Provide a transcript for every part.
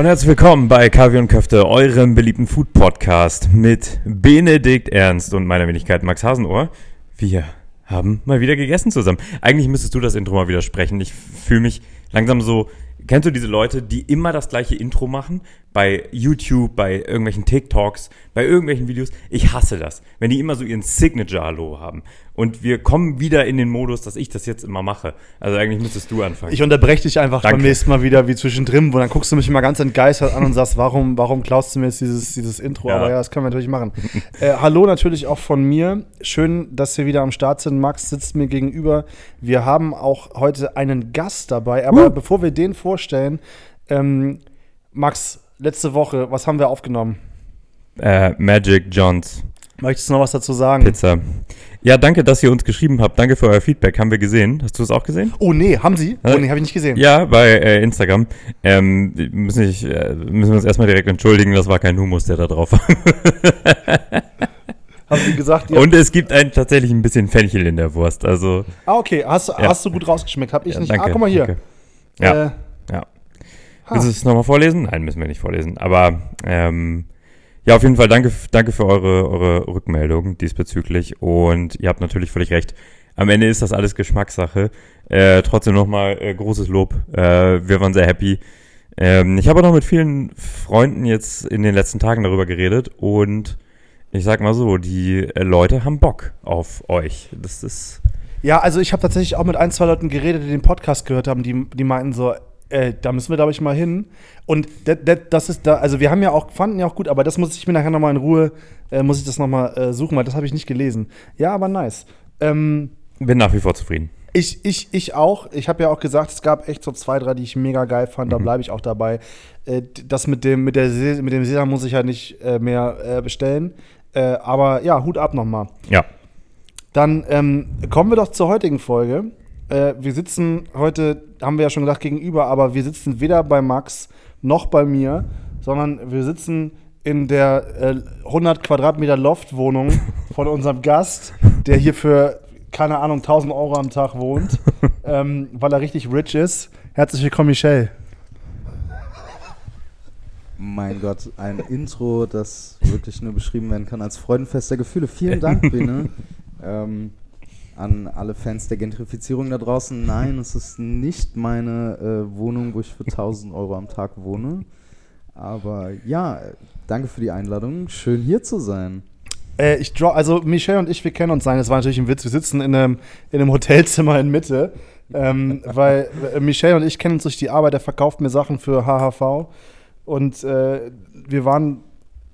Und herzlich willkommen bei Kaffee und Köfte, eurem beliebten Food-Podcast mit Benedikt Ernst und meiner Wenigkeit Max Hasenohr. Wir haben mal wieder gegessen zusammen. Eigentlich müsstest du das Intro mal wieder sprechen. Ich fühle mich langsam so. Kennst du diese Leute, die immer das gleiche Intro machen? Bei YouTube, bei irgendwelchen TikToks, bei irgendwelchen Videos. Ich hasse das. Wenn die immer so ihren Signature-Hallo haben. Und wir kommen wieder in den Modus, dass ich das jetzt immer mache. Also eigentlich müsstest du anfangen. Ich unterbreche dich einfach Danke. beim nächsten Mal wieder wie zwischendrin, wo dann guckst du mich mal ganz entgeistert an und sagst, warum, warum klaust du mir jetzt dieses, dieses Intro? Ja. Aber ja, das können wir natürlich machen. äh, hallo natürlich auch von mir. Schön, dass wir wieder am Start sind. Max sitzt mir gegenüber. Wir haben auch heute einen Gast dabei. Aber bevor wir den vorstellen, ähm, Max, letzte Woche, was haben wir aufgenommen? Äh, Magic Johns Möchtest du noch was dazu sagen? Pizza. Ja, danke, dass ihr uns geschrieben habt. Danke für euer Feedback. Haben wir gesehen. Hast du es auch gesehen? Oh nee, haben sie? Oh nee, habe ich nicht gesehen. Ja, bei äh, Instagram. Ähm, müssen, nicht, äh, müssen wir uns erstmal direkt entschuldigen, das war kein Humus, der da drauf war. Haben sie gesagt? Ja. Und es gibt ein, tatsächlich ein bisschen Fenchel in der Wurst. Also, ah, okay. Hast, Ja. hast du gut rausgeschmeckt? Hab ich ja, nicht. danke. ah, guck mal hier. Danke. Ja, Äh, ja. Ha. Willst du es nochmal vorlesen? Nein, müssen wir nicht vorlesen. Aber ähm, ja, auf jeden Fall danke, danke für eure, eure Rückmeldung diesbezüglich. Und ihr habt natürlich völlig recht. Am Ende ist das alles Geschmackssache. Äh, trotzdem nochmal äh, großes Lob. Äh, wir waren sehr happy. Ähm, ich habe auch noch mit vielen Freunden jetzt in den letzten Tagen darüber geredet und ich sag mal so, die äh, Leute haben Bock auf euch. Das ist Ja, also ich habe tatsächlich auch mit ein, zwei Leuten geredet, die den Podcast gehört haben, die, die meinten so, äh, da müssen wir, glaube ich, mal hin. Und das, das, das ist da, also wir haben ja auch, fanden ja auch gut, aber das muss ich mir nachher nochmal in Ruhe, äh, muss ich das nochmal äh, suchen, weil das habe ich nicht gelesen. Ja, aber nice. Ähm, bin nach wie vor zufrieden. ich, ich, ich auch. Ich habe ja auch gesagt, es gab echt so zwei, drei, die ich mega geil fand. Da Mhm. bleibe ich auch dabei. Äh, das mit dem, mit, der Se mit dem Sesam muss ich ja nicht äh, mehr bestellen. Aber ja, Hut ab nochmal. Ja. Dann ähm, kommen wir doch zur heutigen Folge. Äh, wir sitzen heute, haben wir ja schon gesagt, gegenüber, aber wir sitzen weder bei Max noch bei mir, sondern wir sitzen in der äh, 100 Quadratmeter Loftwohnung von unserem Gast, der hier für, keine Ahnung, 1000 Euro am Tag wohnt, ähm, weil er richtig rich ist. Herzlich willkommen, Michelle. Mein Gott, ein Intro, das wirklich nur beschrieben werden kann als Freudenfest der Gefühle. Vielen Dank, Bene. ähm, an alle Fans der Gentrifizierung da draußen. Nein, es ist nicht meine äh, Wohnung, wo ich für 1000 Euro am Tag wohne. Aber ja, danke für die Einladung. Schön hier zu sein. Äh, ich draw, also Michelle und ich, wir kennen uns sein. Das war natürlich ein Witz. Wir sitzen in einem, in einem Hotelzimmer in Mitte, ähm, weil äh, Michelle und ich kennen uns durch die Arbeit. Er verkauft mir Sachen für HHV und äh, wir waren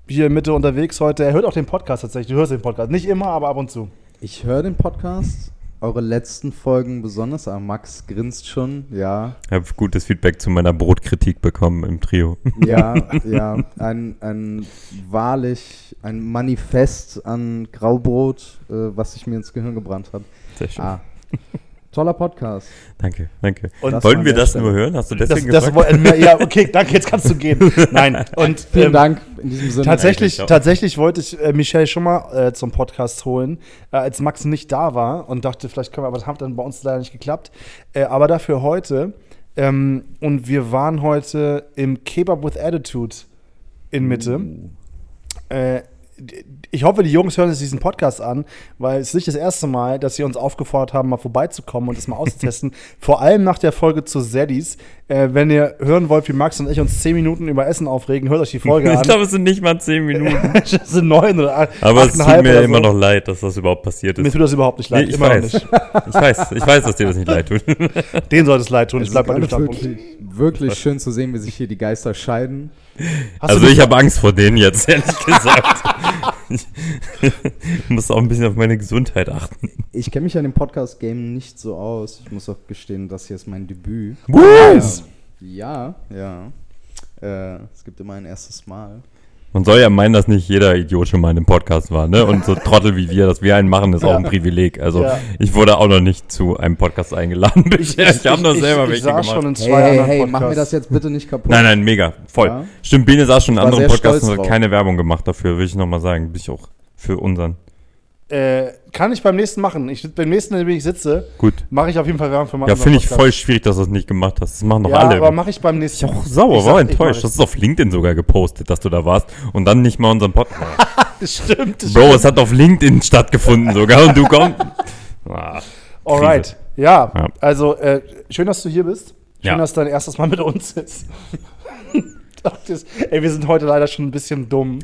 hier in Mitte unterwegs heute. Er hört auch den Podcast tatsächlich. Du hörst den Podcast. Nicht immer, aber ab und zu. Ich höre den Podcast, eure letzten Folgen besonders, aber Max grinst schon, ja. Ich habe gutes Feedback zu meiner Brotkritik bekommen im Trio. Ja, ja, ein, ein wahrlich, ein Manifest an Graubrot, äh, was sich mir ins Gehirn gebrannt hat. Sehr schön. Ah, toller Podcast. Danke, danke. Und Das Wollten an wir das Stelle. nur hören? Hast du Das, deswegen das, gefragt? äh, ja, okay, danke, jetzt kannst du gehen. Nein, und Vielen ähm, Dank in diesem Sinne. Tatsächlich, tatsächlich wollte ich äh, Michelle schon mal äh, zum Podcast holen, äh, als Max nicht da war und dachte, vielleicht können wir, aber das hat dann bei uns leider nicht geklappt. Äh, aber dafür heute. Ähm, und wir waren heute im Kebab with Attitude in Mitte. Äh, d- ich hoffe, die Jungs hören sich diesen Podcast an, weil es ist nicht das erste Mal, dass sie uns aufgefordert haben, mal vorbeizukommen und das mal auszutesten. Vor allem nach der Folge zu Zeddys. Äh, wenn ihr hören wollt, wie Max und ich uns 10 Minuten über Essen aufregen, hört euch die Folge Ich an. glaube, es sind nicht mal zehn Minuten. das sind neun oder acht, Aber es tut mir oder immer so. noch leid, dass das überhaupt passiert Mir ist. tut das überhaupt nicht leid. Nee, ich immer weiß. noch nicht. Ich weiß, ich weiß, dass dir das nicht leid tut. Den soll es leid tun. Ich Es bleib ist bei dem wirklich, wirklich schön zu sehen, wie sich hier die Geister scheiden. Hast also ich habe Angst vor denen jetzt, ehrlich gesagt. Ich muss auch ein bisschen auf meine Gesundheit achten. Ich kenne mich ja in dem Podcast-Game nicht so aus. Ich muss auch gestehen, das hier ist mein Debüt. Was? Ja, ja. Äh, es gibt immer ein erstes Mal. Man soll ja meinen, dass nicht jeder Idiot schon mal in einem Podcast war, ne? Und so Trottel wie wir, dass wir einen machen, ist auch ein Privileg. Also Ja. ich wurde auch noch nicht zu einem Podcast eingeladen bisher. Ich, habe noch selber ich, welche ich saß gemacht. schon in zwei Hey, hey, Podcasts. mach mir das jetzt bitte nicht kaputt. Nein, nein, mega, voll. Ja. Stimmt, Bene saß schon in Ich anderen Podcasts und hat drauf. keine Werbung gemacht dafür, will ich nochmal sagen. Bin ich auch für unseren. Äh, Kann ich beim nächsten machen. Ich, beim nächsten, in dem ich sitze, mache ich auf jeden Fall Werbung für Ja, unseren finde ich voll schwierig, dass du das nicht gemacht hast. Das machen doch Ja, alle. aber mache ich beim nächsten ich auch sauer, Ich war sag, enttäuscht. Das ist auf LinkedIn sogar gepostet, dass du da warst und dann nicht mal unseren Podcast. Das stimmt. Bro, stimmt. es hat auf LinkedIn stattgefunden sogar und du kommst. Ah, Alright. Ja, Ja. also äh, schön, dass du hier bist. Schön, Ja. dass dein erstes Mal mit uns ist. Ey, wir sind heute leider schon ein bisschen dumm.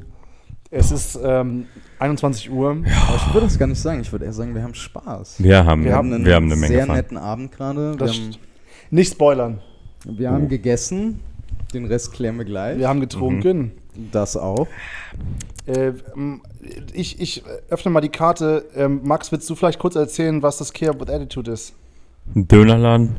Es ist ähm, 21 Uhr. Aber ich würde das gar nicht sagen. Ich würde eher sagen, wir haben Spaß. Wir haben, Wir haben haben, wir haben eine Menge sehr Fun. netten Abend gerade. Nicht spoilern. wir haben gegessen. Den Rest klären wir gleich. Wir haben getrunken. das auch. Äh, ich, ich öffne mal die Karte. Ähm, Max, willst du vielleicht kurz erzählen, was das Care with Attitude ist? Ein Dönerladen,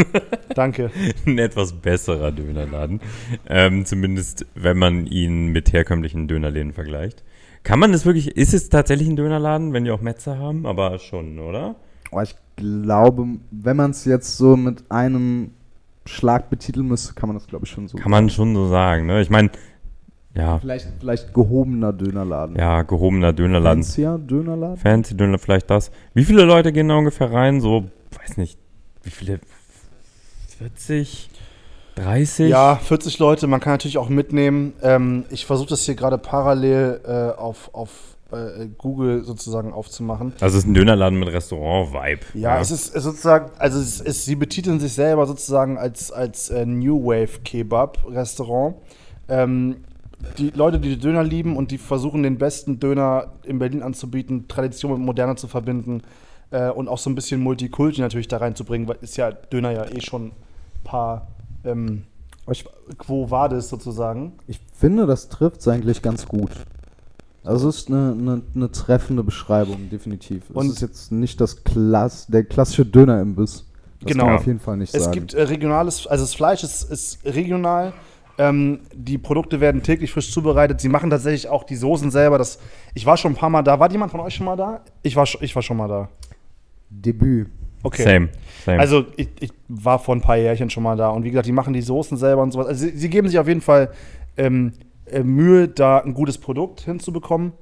Danke. ein etwas besserer Dönerladen. Ähm, zumindest, wenn man ihn mit herkömmlichen Dönerläden vergleicht. Kann man das wirklich, ist es tatsächlich ein Dönerladen, wenn die auch Metzer haben? Aber schon, oder? Oh, ich glaube, wenn man es jetzt so mit einem Schlag betiteln müsste, kann man das, glaube ich, schon so. Kann man schon so sagen, ne? Ich meine, ja, Vielleicht, vielleicht gehobener Dönerladen. ja, gehobener Dönerladen. Fancier Dönerladen? Fancy Döner, vielleicht das. Wie viele Leute gehen da ungefähr rein? So, weiß nicht, wie viele? 40? 30? Ja, 40 Leute, man kann natürlich auch mitnehmen. Ähm, ich versuche das hier gerade parallel äh, auf, auf äh, Google sozusagen aufzumachen. Also es ist ein Dönerladen mit Restaurant-Vibe. Ja, es ist sozusagen, also es ist, sie betiteln sich selber sozusagen als, als äh, New Wave Kebab Restaurant. Ähm, die Leute, die Döner lieben und die versuchen, den besten Döner in Berlin anzubieten, Tradition mit Moderne zu verbinden äh, und auch so ein bisschen Multikulti natürlich da reinzubringen, weil ist ja Döner ja eh schon ein paar ähm, Quo Vadis sozusagen. ich finde, das trifft es eigentlich ganz gut. Also es ist eine, eine, eine treffende Beschreibung, definitiv. Und- es ist jetzt nicht das Klass, der klassische Dönerimbiss. Das Genau. kann man auf jeden Fall nicht Es sagen. gibt äh, regionales, also das Fleisch ist, ist regional. Ähm, die Produkte werden täglich frisch zubereitet. Sie machen tatsächlich auch die Soßen selber. Das, ich war schon ein paar Mal da. War jemand von euch schon mal da? Ich war, ich war schon mal da. Debüt. Okay. Same, same. Also ich, ich war vor ein paar Jährchen schon mal da. Und wie gesagt, die machen die Soßen selber und sowas. Also sie, sie geben sich auf jeden Fall ähm, äh, Mühe, da ein gutes Produkt hinzubekommen.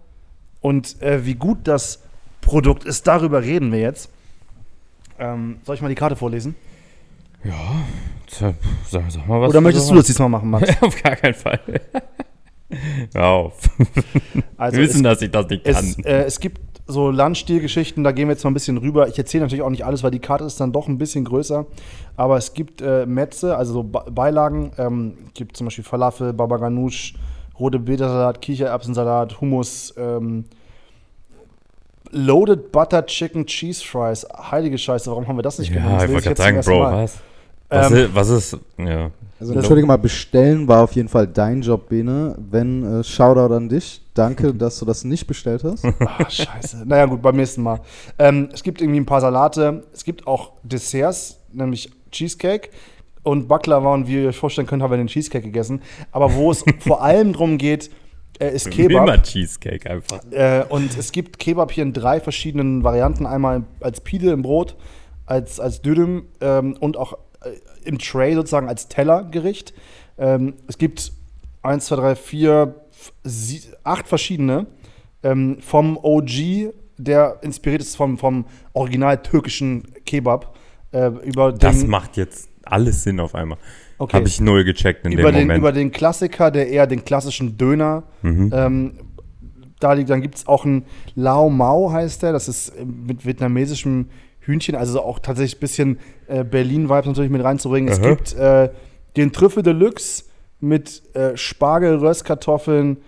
Und äh, wie gut das Produkt ist, darüber reden wir jetzt. Ähm, soll ich mal die Karte vorlesen? Tja, sag, sag mal was. Oder möchtest du das diesmal machen, Max? Auf gar keinen Fall. Hör auf. Also Wir wissen, es, dass ich das nicht kann. es, äh, es gibt so Landstilgeschichten, da gehen wir jetzt mal ein bisschen rüber. Ich erzähle natürlich auch nicht alles, weil die Karte ist dann doch ein bisschen größer. Aber es gibt äh, Metze, also so Be- Beilagen. Ähm, gibt zum Beispiel Falafel, Baba Ganoush, rote Betersalat, Kichererbsensalat, Hummus, ähm, Loaded Butter Chicken Cheese Fries. Heilige Scheiße, warum haben wir das nicht ja, Das ich wollte gerade sagen, Bro, was? Was, Ähm, ist, was ist, ja. Also entschuldige mal, bestellen war auf jeden Fall dein Job, Bene. Wenn, äh, Shoutout an dich. Danke, dass du das nicht bestellt hast. Ah, scheiße. Naja, gut, beim nächsten Mal. Ähm, es gibt irgendwie ein paar Salate. Es gibt auch Desserts, nämlich Cheesecake und Baklava. Und wie ihr euch vorstellen könnt, haben wir den Cheesecake gegessen. Aber wo es vor allem drum geht, äh, ist Kebab. Immer Cheesecake einfach. Äh, und es gibt Kebab hier in drei verschiedenen Varianten. Einmal als Pide im Brot, als, als Dürüm ähm, und auch im Tray sozusagen als Tellergericht. Ähm, es gibt eins, zwei, drei, vier, f- sie, acht verschiedene. Ähm, vom OG, der inspiriert ist vom, vom original türkischen Kebab. Äh, über Das den, macht jetzt alles Sinn auf einmal. Okay. Habe ich null gecheckt in über dem den, Moment. über den Klassiker, der eher den klassischen Döner. Mhm. Ähm, da liegt, dann gibt es auch einen Lao Mau, heißt der. Das ist äh, mit vietnamesischem Hühnchen, also auch tatsächlich ein bisschen äh, Berlin-Vibes natürlich mit reinzubringen. Es Aha. gibt äh, den Trüffel Deluxe mit äh, Spargel, Röstkartoffeln,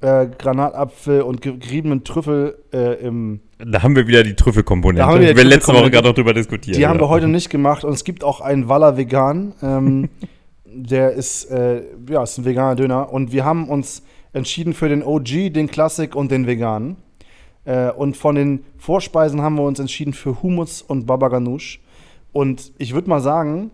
äh, Granatapfel und ge- geriebenen Trüffel äh, im. da haben wir wieder die Trüffelkomponente. Da haben wir die wir letzte Woche gerade noch drüber diskutiert. Die haben wir heute nicht gemacht und es gibt auch einen Walla Vegan. Ähm, der ist, äh, ja, ist ein veganer Döner. Und wir haben uns entschieden für den OG, den Klassik und den veganen. Äh, und von den Vorspeisen haben wir uns entschieden für Hummus und Baba Ganoush. Und ich würde mal sagen,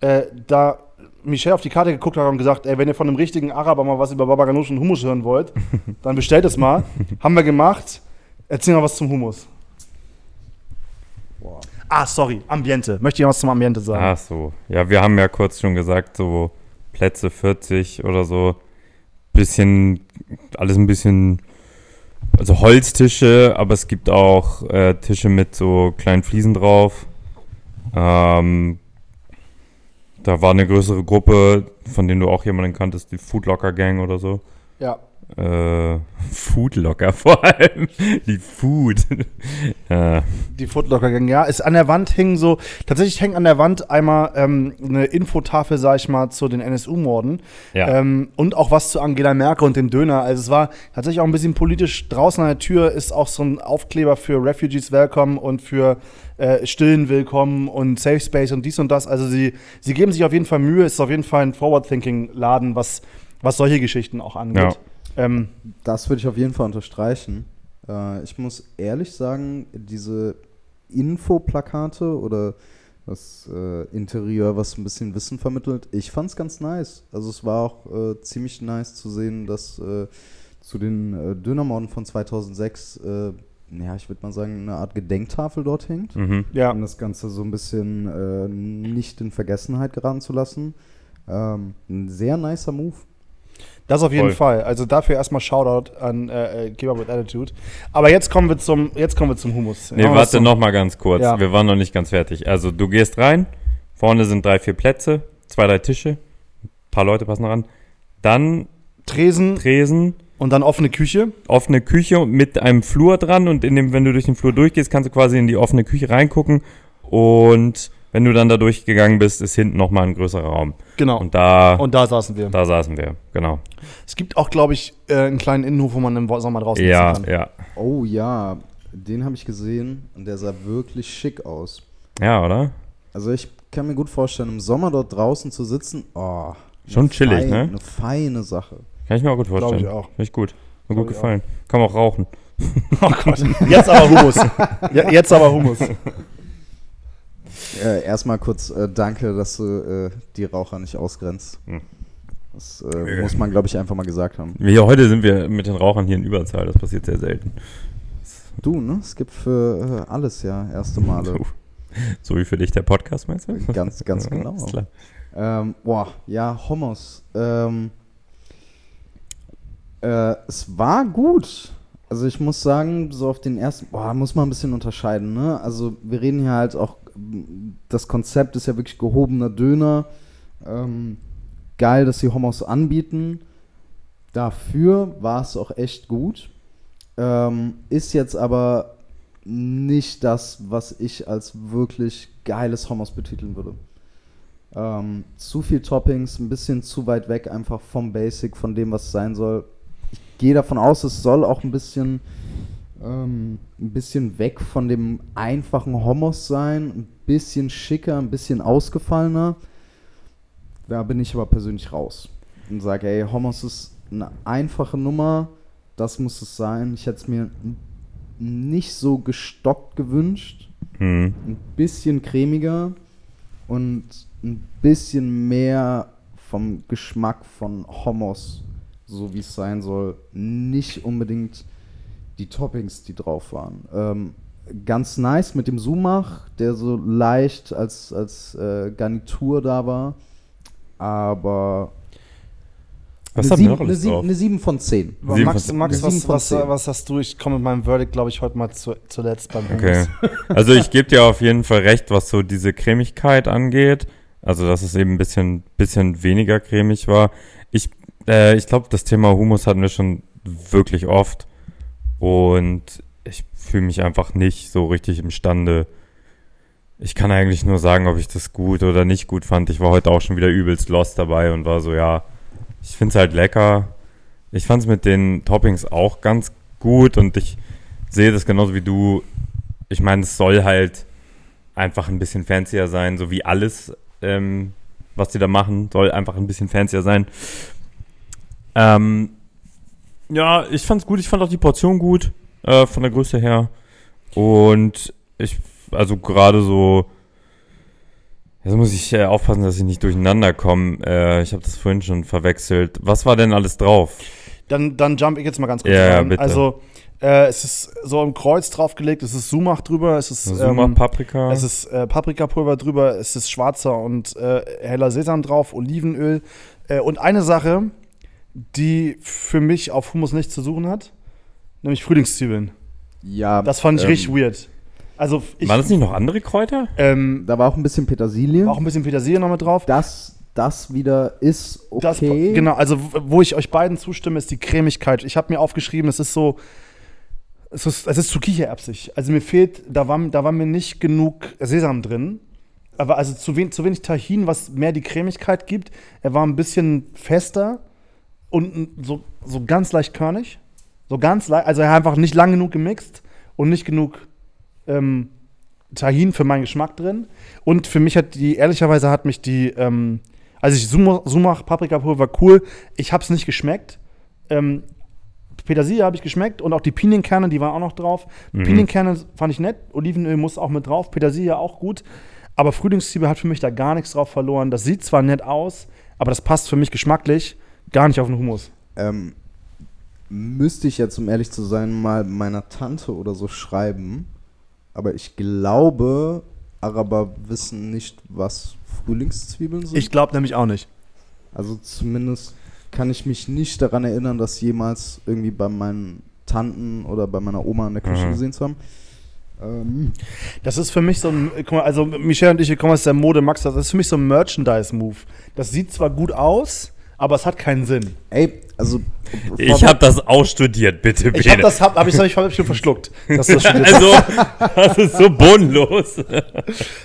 äh, da Michel auf die Karte geguckt hat und gesagt, ey, wenn ihr von einem richtigen Araber mal was über Baba Ganoush und Hummus hören wollt, dann bestellt es mal. haben wir gemacht. Erzähl mal was zum Hummus. Ah, sorry, Ambiente. Möchte ich was zum Ambiente sagen? Ach so. Ja, wir haben ja kurz schon gesagt, so Plätze 40 oder so. Bisschen, alles ein bisschen also Holztische, aber es gibt auch äh, Tische mit so kleinen Fliesen drauf. Ähm, da war eine größere Gruppe, von denen du auch jemanden kanntest, die Foodlocker Gang oder so. Ja. Äh, Foodlocker vor allem. Die Food. äh, Die Footlocker Gang, ja. Ist an der Wand hing so, tatsächlich hängt an der Wand einmal ähm, eine Infotafel, sag ich mal, zu den NSU-Morden. ja. Ähm, und auch was zu Angela Merkel und dem Döner. Also es war tatsächlich auch ein bisschen politisch. Draußen an der Tür ist auch so ein Aufkleber für Refugees Welcome und für äh, Stillen Willkommen und Safe Space und dies und das. Also sie, sie geben sich auf jeden Fall Mühe. Es ist auf jeden Fall ein Forward-Thinking-Laden, was, was solche Geschichten auch angeht. Ähm, Das würde ich auf jeden Fall unterstreichen. Äh, ich muss ehrlich sagen, diese Infoplakate oder das äh, Interieur, was ein bisschen Wissen vermittelt, ich fand es ganz nice. Also es war auch äh, ziemlich nice zu sehen, dass äh, zu den äh, Dönermorden von 2006, äh, ja, ich würde mal sagen, eine Art Gedenktafel dort hängt. Mhm. ja. um das Ganze so ein bisschen äh, nicht in Vergessenheit geraten zu lassen. Ähm, ein sehr nicer Move. Das auf jeden Voll. Fall. Also dafür erstmal Shoutout an äh, äh, Keep Up with Attitude. Aber jetzt kommen wir zum, jetzt kommen wir zum Hummus. Nee, warte zum- noch mal ganz kurz. Ja. Wir waren noch nicht ganz fertig. Also du gehst rein, vorne sind drei, vier Plätze, zwei, drei Tische, ein paar Leute passen ran. Dann Tresen Tresen, und dann offene Küche. offene Küche mit einem Flur dran und in dem, wenn du durch den Flur durchgehst, kannst du quasi in die offene Küche reingucken und wenn du dann da durchgegangen bist, ist hinten noch mal ein größerer Raum. Genau. Und da, Und da saßen wir. da saßen wir, genau. Es gibt auch, glaube ich, äh, einen kleinen Innenhof, wo man im Sommer draußen Ja, sitzen kann. ja. Oh ja, den habe ich gesehen und der sah wirklich schick aus. Ja, oder? Also ich kann mir gut vorstellen, im Sommer dort draußen zu sitzen, oh, Schon chillig, fein- ne? Eine feine Sache. Kann ich mir auch gut vorstellen. ich auch. Finde ich gut. Mir Glaub gut gefallen. Kann man auch rauchen. Oh Gott. Jetzt aber Hummus. ja, jetzt aber Hummus. Äh, erstmal kurz äh, danke, dass du äh, die Raucher nicht ausgrenzt. Hm. Das äh, muss man, glaube ich, einfach mal gesagt haben. Wir, heute sind wir mit den Rauchern hier in Überzahl. Das passiert sehr selten. Du, ne? Es gibt für äh, alles ja erste Male. So, so wie für dich der Podcast, meinst du? Ganz, ganz Ja, genau. klar. Ähm, boah, ja, Homos. Ähm, äh, es war gut. Also ich muss sagen, so auf den ersten, boah, muss man ein bisschen unterscheiden, ne? Also wir reden hier halt auch, das Konzept ist ja wirklich gehobener Döner. Ähm, geil, dass sie Homos anbieten. Dafür war es auch echt gut. Ähm, ist jetzt aber nicht das, was ich als wirklich geiles Homos betiteln würde. Ähm, zu viel Toppings, ein bisschen zu weit weg einfach vom Basic, von dem, was es sein soll. Ich gehe davon aus, es soll auch ein bisschen, ähm, ein bisschen weg von dem einfachen Homos sein, ein bisschen schicker, ein bisschen ausgefallener. Da bin ich aber persönlich raus und sage, ey, Homos ist eine einfache Nummer, das muss es sein. Ich hätte es mir nicht so gestockt gewünscht Hm. ein bisschen cremiger und ein bisschen mehr vom Geschmack von Hummus, so wie es sein soll. Nicht unbedingt die Toppings, die drauf waren. Ähm, ganz nice mit dem Sumach, der so leicht als, als äh, Garnitur da war. Aber Was eine 7, eine, alles 7, drauf? eine 7 von 10. Sieben Max, von- Max sieben was, was, zehn. was hast du? Ich komme mit meinem Verdict, glaube ich, heute mal zu, zuletzt beim Hummus. Okay. Also ich gebe dir auf jeden Fall recht, was so diese Cremigkeit angeht. Also dass es eben ein bisschen, bisschen weniger cremig war. Ich, äh, ich glaube, das Thema Humus hatten wir schon wirklich oft. Und ich fühle mich einfach nicht so richtig imstande. Ich kann eigentlich nur sagen, ob ich das gut oder nicht gut fand. Ich war heute auch schon wieder übelst lost dabei und war so, ja, ich finde es halt lecker. Ich fand es mit den Toppings auch ganz gut und ich sehe das genauso wie du. Ich meine, es soll halt einfach ein bisschen fancier sein, so wie alles, ähm, was die da machen, soll einfach ein bisschen fancier sein. Ähm, ja, ich fand's gut. Ich fand auch die Portion gut, äh, von der Größe her. Und ich, also gerade so, jetzt muss ich äh, aufpassen, dass ich nicht durcheinander komme. Äh, ich habe das vorhin schon verwechselt. Was war denn alles drauf? Dann, dann jump ich jetzt mal ganz kurz Ja, ja, rein. bitte. Also, äh, es ist so im Kreuz draufgelegt, es ist Sumach drüber, es ist, Suma, ähm, Paprika. es ist äh, Paprikapulver drüber, es ist schwarzer und äh, heller Sesam drauf, Olivenöl. Äh, und eine Sache, die für mich auf Hummus nichts zu suchen hat, nämlich Frühlingszwiebeln. Ja. Das fand ich ähm, richtig weird. Also ich, Waren es nicht noch andere Kräuter? ähm, Da war auch ein bisschen Petersilie. auch ein bisschen Petersilie noch mit drauf. das, das wieder ist Das, okay. genau, also wo ich euch beiden zustimme, ist die Cremigkeit. Ich habe mir aufgeschrieben, es ist so, es ist, es ist zu kichererbsig. Also mir fehlt, da war, da war mir nicht genug Sesam drin. Aber also zu, wen, zu wenig Tahin, was mehr die Cremigkeit gibt. Er war ein bisschen fester und n- so, so ganz leicht körnig. So ganz leicht, also einfach nicht lang genug gemixt und nicht genug ähm, Tahin für meinen Geschmack drin. Und für mich hat die, ehrlicherweise hat mich die, ähm, also ich Sumach, Sumach Paprikapulver war cool. Ich habe es nicht geschmeckt. Ähm, Petersilie habe ich geschmeckt und auch die Pinienkerne, die waren auch noch drauf. Mhm. Pinienkerne fand ich nett, Olivenöl muss auch mit drauf, Petersilie auch gut. Aber Frühlingszwiebel hat für mich da gar nichts drauf verloren. Das sieht zwar nett aus, aber das passt für mich geschmacklich gar nicht auf den Hummus. Ähm, müsste ich jetzt, um ehrlich zu sein, mal meiner Tante oder so schreiben. Aber ich glaube, Araber wissen nicht, was Frühlingszwiebeln sind. Ich glaube nämlich auch nicht. also zumindest kann ich mich nicht daran erinnern, das jemals irgendwie bei meinen Tanten oder bei meiner Oma in der Küche Mhm. gesehen zu haben. Ähm, Das ist für mich so ein, also Michelle und ich, wir kommen aus der Mode, Max, das ist für mich so ein Merchandise-Move. Das sieht zwar gut aus, aber es hat keinen Sinn. ey, also Ich habe das auch studiert, bitte, Ich habe das, hab, hab ich, hab ich schon verschluckt. Dass du das studiert hast. Also, das ist so bodenlos.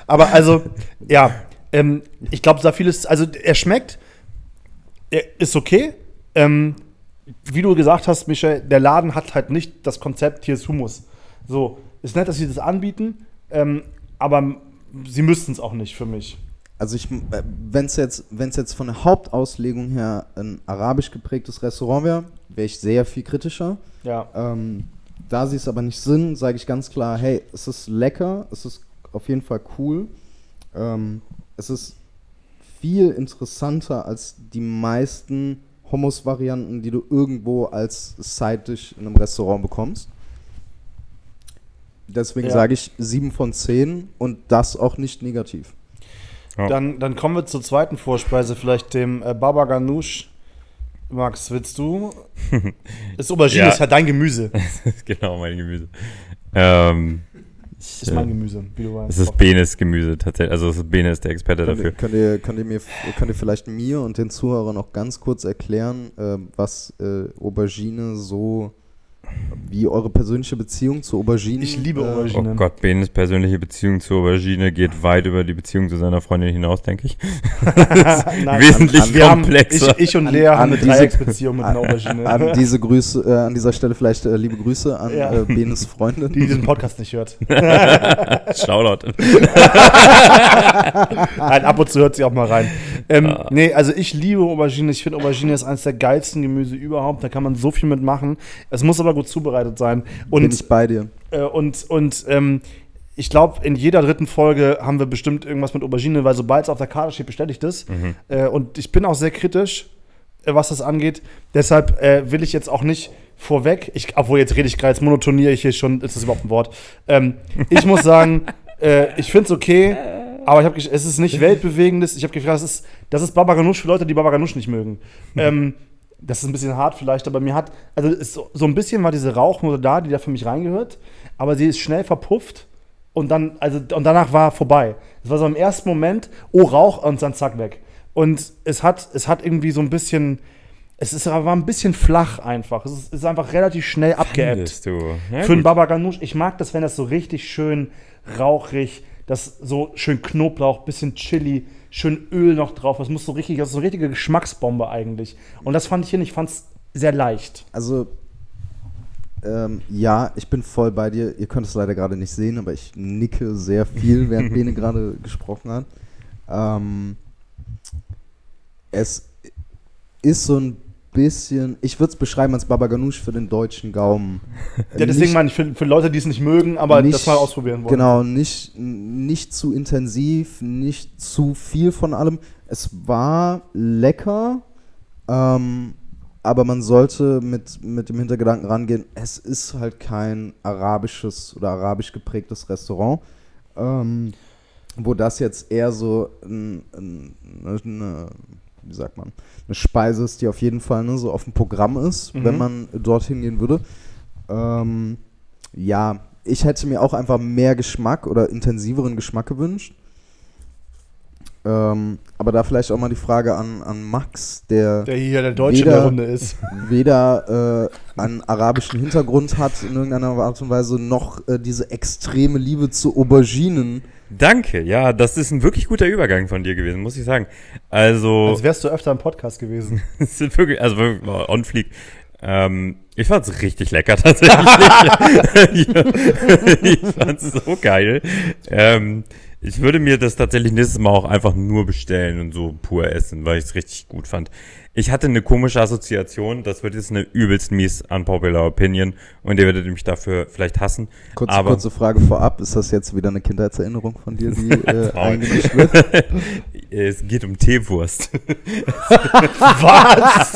Aber also, ja, ähm, ich glaube, da vieles, also er schmeckt, er ist okay. Ähm, wie du gesagt hast, Michel, der Laden hat halt nicht das Konzept, hier ist Hummus. So, ist nett, dass sie das anbieten, ähm, aber sie müssten es auch nicht für mich. Also ich, wenn es jetzt, wenn's jetzt von der Hauptauslegung her ein arabisch geprägtes Restaurant wäre, wäre ich sehr viel kritischer. Ja. Ähm, da sie es aber nicht sind, sage ich ganz klar, hey, es ist lecker, es ist auf jeden Fall cool. Ähm, es ist viel interessanter als die meisten Hummus-Varianten, die du irgendwo als Side-Dish in einem Restaurant bekommst. Deswegen Ja. sage ich 7 von 10 und das auch nicht negativ. Ja. Dann, dann kommen wir zur zweiten Vorspeise, vielleicht dem äh, Baba Ganoush. Max, willst du? ist Aubergine, Ja. ist halt dein Gemüse. Das ist genau mein Gemüse. Ähm, ich, Ist mein äh, Gemüse, wie du weißt. es ist Benes Gemüse tatsächlich. Also es ist Bene ist der Experte Könnt ihr, dafür. könnt, ihr, könnt, ihr mir, könnt ihr vielleicht mir und den Zuhörern noch ganz kurz erklären, äh, was äh, Aubergine so, wie eure persönliche Beziehung zu Aubergine Ich liebe äh, Oh Aubergine. Gott, Benes persönliche Beziehung zur Aubergine geht weit über die Beziehung zu seiner Freundin hinaus, denke ich. Nein, Wesentlich an- wir haben, komplexer. ich, ich und An- Lea haben an eine diese- Dreiecksbeziehung mit einer Aubergine. An diese Grüße, äh, an dieser Stelle vielleicht äh, liebe Grüße an Ja. äh, Benes Freundin. die diesen Podcast nicht hört. Shoutout. Nein, ab und zu hört sie auch mal rein. Ähm, Nee, also ich liebe Aubergine. Ich finde, Aubergine ist eines der geilsten Gemüse überhaupt. Da kann man so viel mitmachen. Es muss aber gut zubereitet sein. Bin Und, ich bei dir. äh, und, und ähm, ich glaube, in jeder dritten Folge haben wir bestimmt irgendwas mit Aubergine, weil sobald es auf der Karte steht, bestelle ich das. Äh, und ich bin auch sehr kritisch, äh, was das angeht. Deshalb äh, will ich jetzt auch nicht vorweg, ich, obwohl jetzt rede ich gerade, jetzt monotoniere ich hier schon, ist das überhaupt ein Wort? Ähm, ich muss sagen, äh, ich finde es okay, aber ich hab, es ist nicht weltbewegendes. Ich habe gefragt, das ist, das ist Baba Ganoush für Leute, die Baba Ganoush nicht mögen. Ähm, das ist ein bisschen hart vielleicht, aber mir hat, also ist so, ein bisschen war diese Rauchnote da, die da für mich reingehört, aber sie ist schnell verpufft und dann, also, und danach war vorbei. Es war so im ersten Moment, oh, Rauch und dann zack, weg. Und es hat, es hat irgendwie so ein bisschen, es ist, war ein bisschen flach einfach. Es ist, ist einfach relativ schnell abgeebbt. Du? Ja, Für einen. Baba Ganoush, ich mag das, wenn das so richtig schön rauchig, das so schön Knoblauch, bisschen Chili, schön Öl noch drauf. Das muss so richtig, das ist so eine richtige Geschmacksbombe eigentlich. Und das fand ich hier nicht, ich fand es sehr leicht. Also, ähm, ja, ich bin voll bei dir. Ihr könnt es leider gerade nicht sehen, aber ich nicke sehr viel, während Bene gerade gesprochen hat. Ähm, es ist so ein bisschen, ich würde es beschreiben als Baba Ganoush für den deutschen Gaumen. Ja, deswegen Nicht- meine ich, für, für Leute, die es nicht mögen, aber nicht- das mal ausprobieren wollen. Genau, nicht, nicht zu intensiv, nicht zu viel von allem. Es war lecker, ähm, aber man sollte mit, mit dem Hintergedanken rangehen, es ist halt kein arabisches oder arabisch geprägtes Restaurant, ähm, wo das jetzt eher so ein, ein, eine, wie sagt man, eine Speise ist, die auf jeden Fall ne, so auf dem Programm ist, Mhm. wenn man dorthin gehen würde. Ähm, ja, ich hätte mir auch einfach mehr Geschmack oder intensiveren Geschmack gewünscht. Ähm, aber da vielleicht auch mal die Frage an, an Max, der, Der hier der Deutsche in Weder- der Runde ist. weder äh, einen arabischen Hintergrund hat in irgendeiner Art und Weise, noch äh, diese extreme Liebe zu Auberginen. Danke, ja, das ist ein wirklich guter Übergang von dir gewesen, muss ich sagen. Also, Als wärst du öfter im Podcast gewesen. wirklich, also oh, on fleek. Ähm, ich fand's richtig lecker tatsächlich. ich fand's so geil. Ähm, ich würde mir das tatsächlich nächstes Mal auch einfach nur bestellen und so pur essen, weil ich es richtig gut fand. Ich hatte eine komische Assoziation, das wird jetzt eine übelst mies unpopular Opinion und ihr werdet mich dafür vielleicht hassen. Kurze, aber kurze Frage vorab, ist das jetzt wieder eine Kindheitserinnerung von dir, die äh, eingemischt wird? es geht um Teewurst. Was?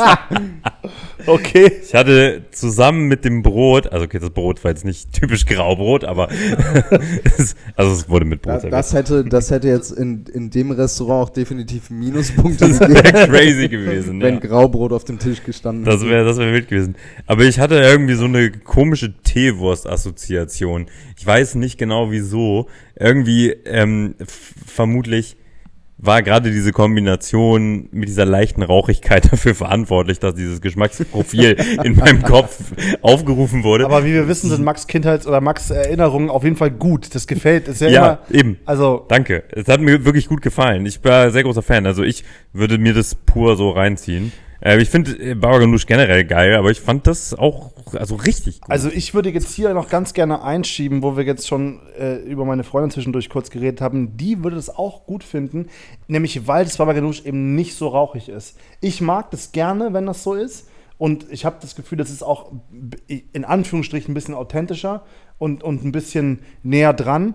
okay. Ich hatte zusammen mit dem Brot, also okay, das Brot war jetzt nicht typisch Graubrot, aber es, also es wurde mit Brot Da, serviert. das, hätte, das hätte jetzt in, in dem Restaurant auch definitiv Minuspunkte Das gegeben, wäre crazy gewesen. wenn ja. Graubrot auf dem Tisch gestanden Das wäre das wär wild gewesen. Aber ich hatte irgendwie so eine komische Teewurst-Assoziation. Ich weiß nicht genau wieso. Irgendwie ähm, vermutlich war gerade diese Kombination mit dieser leichten Rauchigkeit dafür verantwortlich, dass dieses Geschmacksprofil in meinem Kopf aufgerufen wurde. Aber wie wir wissen, sind Max Kindheits- oder Max Erinnerungen auf jeden Fall gut. Das gefällt. Ist ja, ja, immer. eben. Also, Danke. Es hat mir wirklich gut gefallen. Ich war ein sehr großer Fan. Also ich würde mir das pur so reinziehen. Äh, ich finde Baba Ganoush generell geil, aber ich fand das auch also richtig gut. also ich würde jetzt hier noch ganz gerne einschieben, wo wir jetzt schon äh, über meine Freundin zwischendurch kurz geredet haben. Die würde das auch gut finden, nämlich weil das Baba Ganoush eben nicht so rauchig ist. Ich mag das gerne, wenn das so ist. Und ich habe das Gefühl, das ist auch in Anführungsstrichen ein bisschen authentischer und, und ein bisschen näher dran.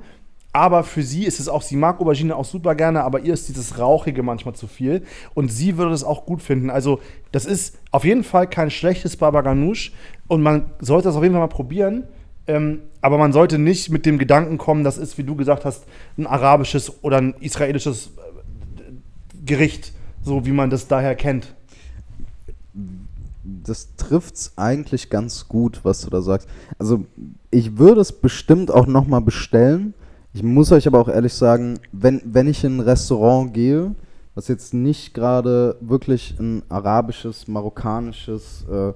Aber für sie ist es auch, sie mag Aubergine auch super gerne, aber ihr ist dieses Rauchige manchmal zu viel. Und sie würde das auch gut finden. Also, das ist auf jeden Fall kein schlechtes Baba Ganoush. Und man sollte das auf jeden Fall mal probieren. Ähm, aber man sollte nicht mit dem Gedanken kommen, das ist, wie du gesagt hast, ein arabisches oder ein israelisches äh, Gericht, so wie man das daher kennt. das trifft's eigentlich ganz gut, was du da sagst. Also ich würde es bestimmt auch nochmal bestellen. Ich muss euch aber auch ehrlich sagen, wenn, wenn ich in ein Restaurant gehe, was jetzt nicht gerade wirklich ein arabisches, marokkanisches, äh,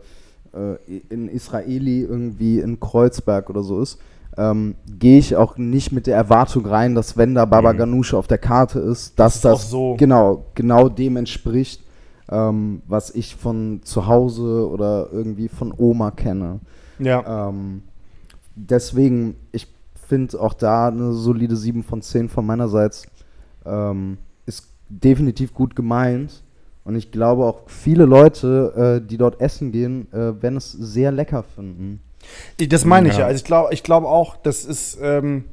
äh, in Israeli irgendwie in Kreuzberg oder so ist, ähm, gehe ich auch nicht mit der Erwartung rein, dass wenn da Baba Mhm. Ganoush auf der Karte ist, dass auch das so. genau, genau dem entspricht, ähm, was ich von zu Hause oder irgendwie von Oma kenne. Ja. Ähm, deswegen, ich finde auch da eine solide 7 von 10 von meinerseits. Ähm, ist definitiv gut gemeint. Und ich glaube auch viele Leute, äh, die dort essen gehen, äh, werden es sehr lecker finden. Das meine ich Ja. ja. Also ich glaube ich glaub auch, das ist, ähm,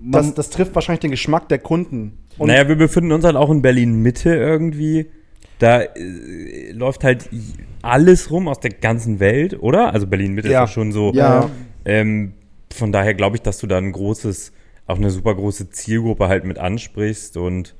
das, das trifft wahrscheinlich den Geschmack der Kunden. Und naja, wir befinden uns halt auch in Berlin-Mitte irgendwie. Da äh, läuft halt alles rum aus der ganzen Welt, oder? Also Berlin-Mitte Ja. ist ja schon so. Ja. Ähm, von daher glaube ich, dass du da ein großes, auch eine super große Zielgruppe halt mit ansprichst und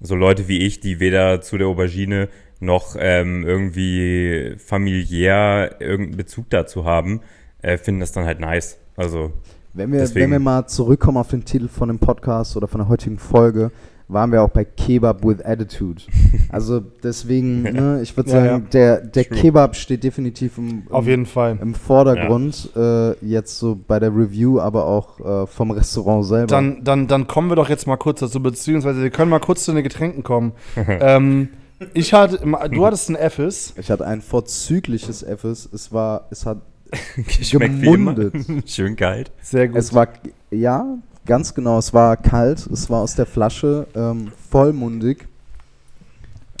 so Leute wie ich, die weder zu der Aubergine noch ähm, irgendwie familiär irgendeinen Bezug dazu haben, äh, finden das dann halt nice. Also, Wenn wir, Deswegen- wenn wir mal zurückkommen auf den Titel von dem Podcast oder von der heutigen Folge, waren wir auch bei Kebab with Attitude. Also deswegen, ne, ich würde Ja, sagen, ja. der, der True. Kebab steht definitiv im, auf im, jeden Fall. im Vordergrund, äh, jetzt so bei der Review, aber auch äh, vom Restaurant selber. Dann, dann, dann kommen wir doch jetzt mal kurz dazu, beziehungsweise wir können mal kurz zu den Getränken kommen. ähm, ich hatte, du hattest ein Effes. ich hatte ein vorzügliches Effes. Es war, es hat, geschmeckt wie immer. Gemundet. Schön kalt. Sehr gut. es war, ja, ganz genau, es war kalt, es war aus der Flasche, ähm, vollmundig.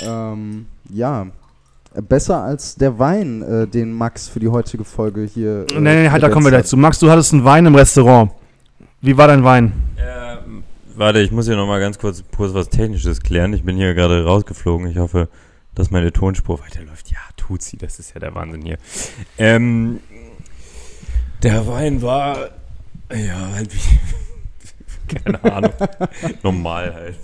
Ähm, ja, besser als der Wein, äh, den Max für die heutige Folge hier. äh, nee, nee, halt, da kommen wir gleich zu. Max, du hattest einen Wein im Restaurant. Wie war dein Wein? Ähm, warte, ich muss hier nochmal ganz kurz, kurz was Technisches klären. Ich bin hier gerade rausgeflogen. Ich hoffe, dass meine Tonspur weiterläuft. Ja, tut sie. Das ist ja der Wahnsinn hier. Ähm, der Wein war, ja, halt wie, keine Ahnung, normal halt.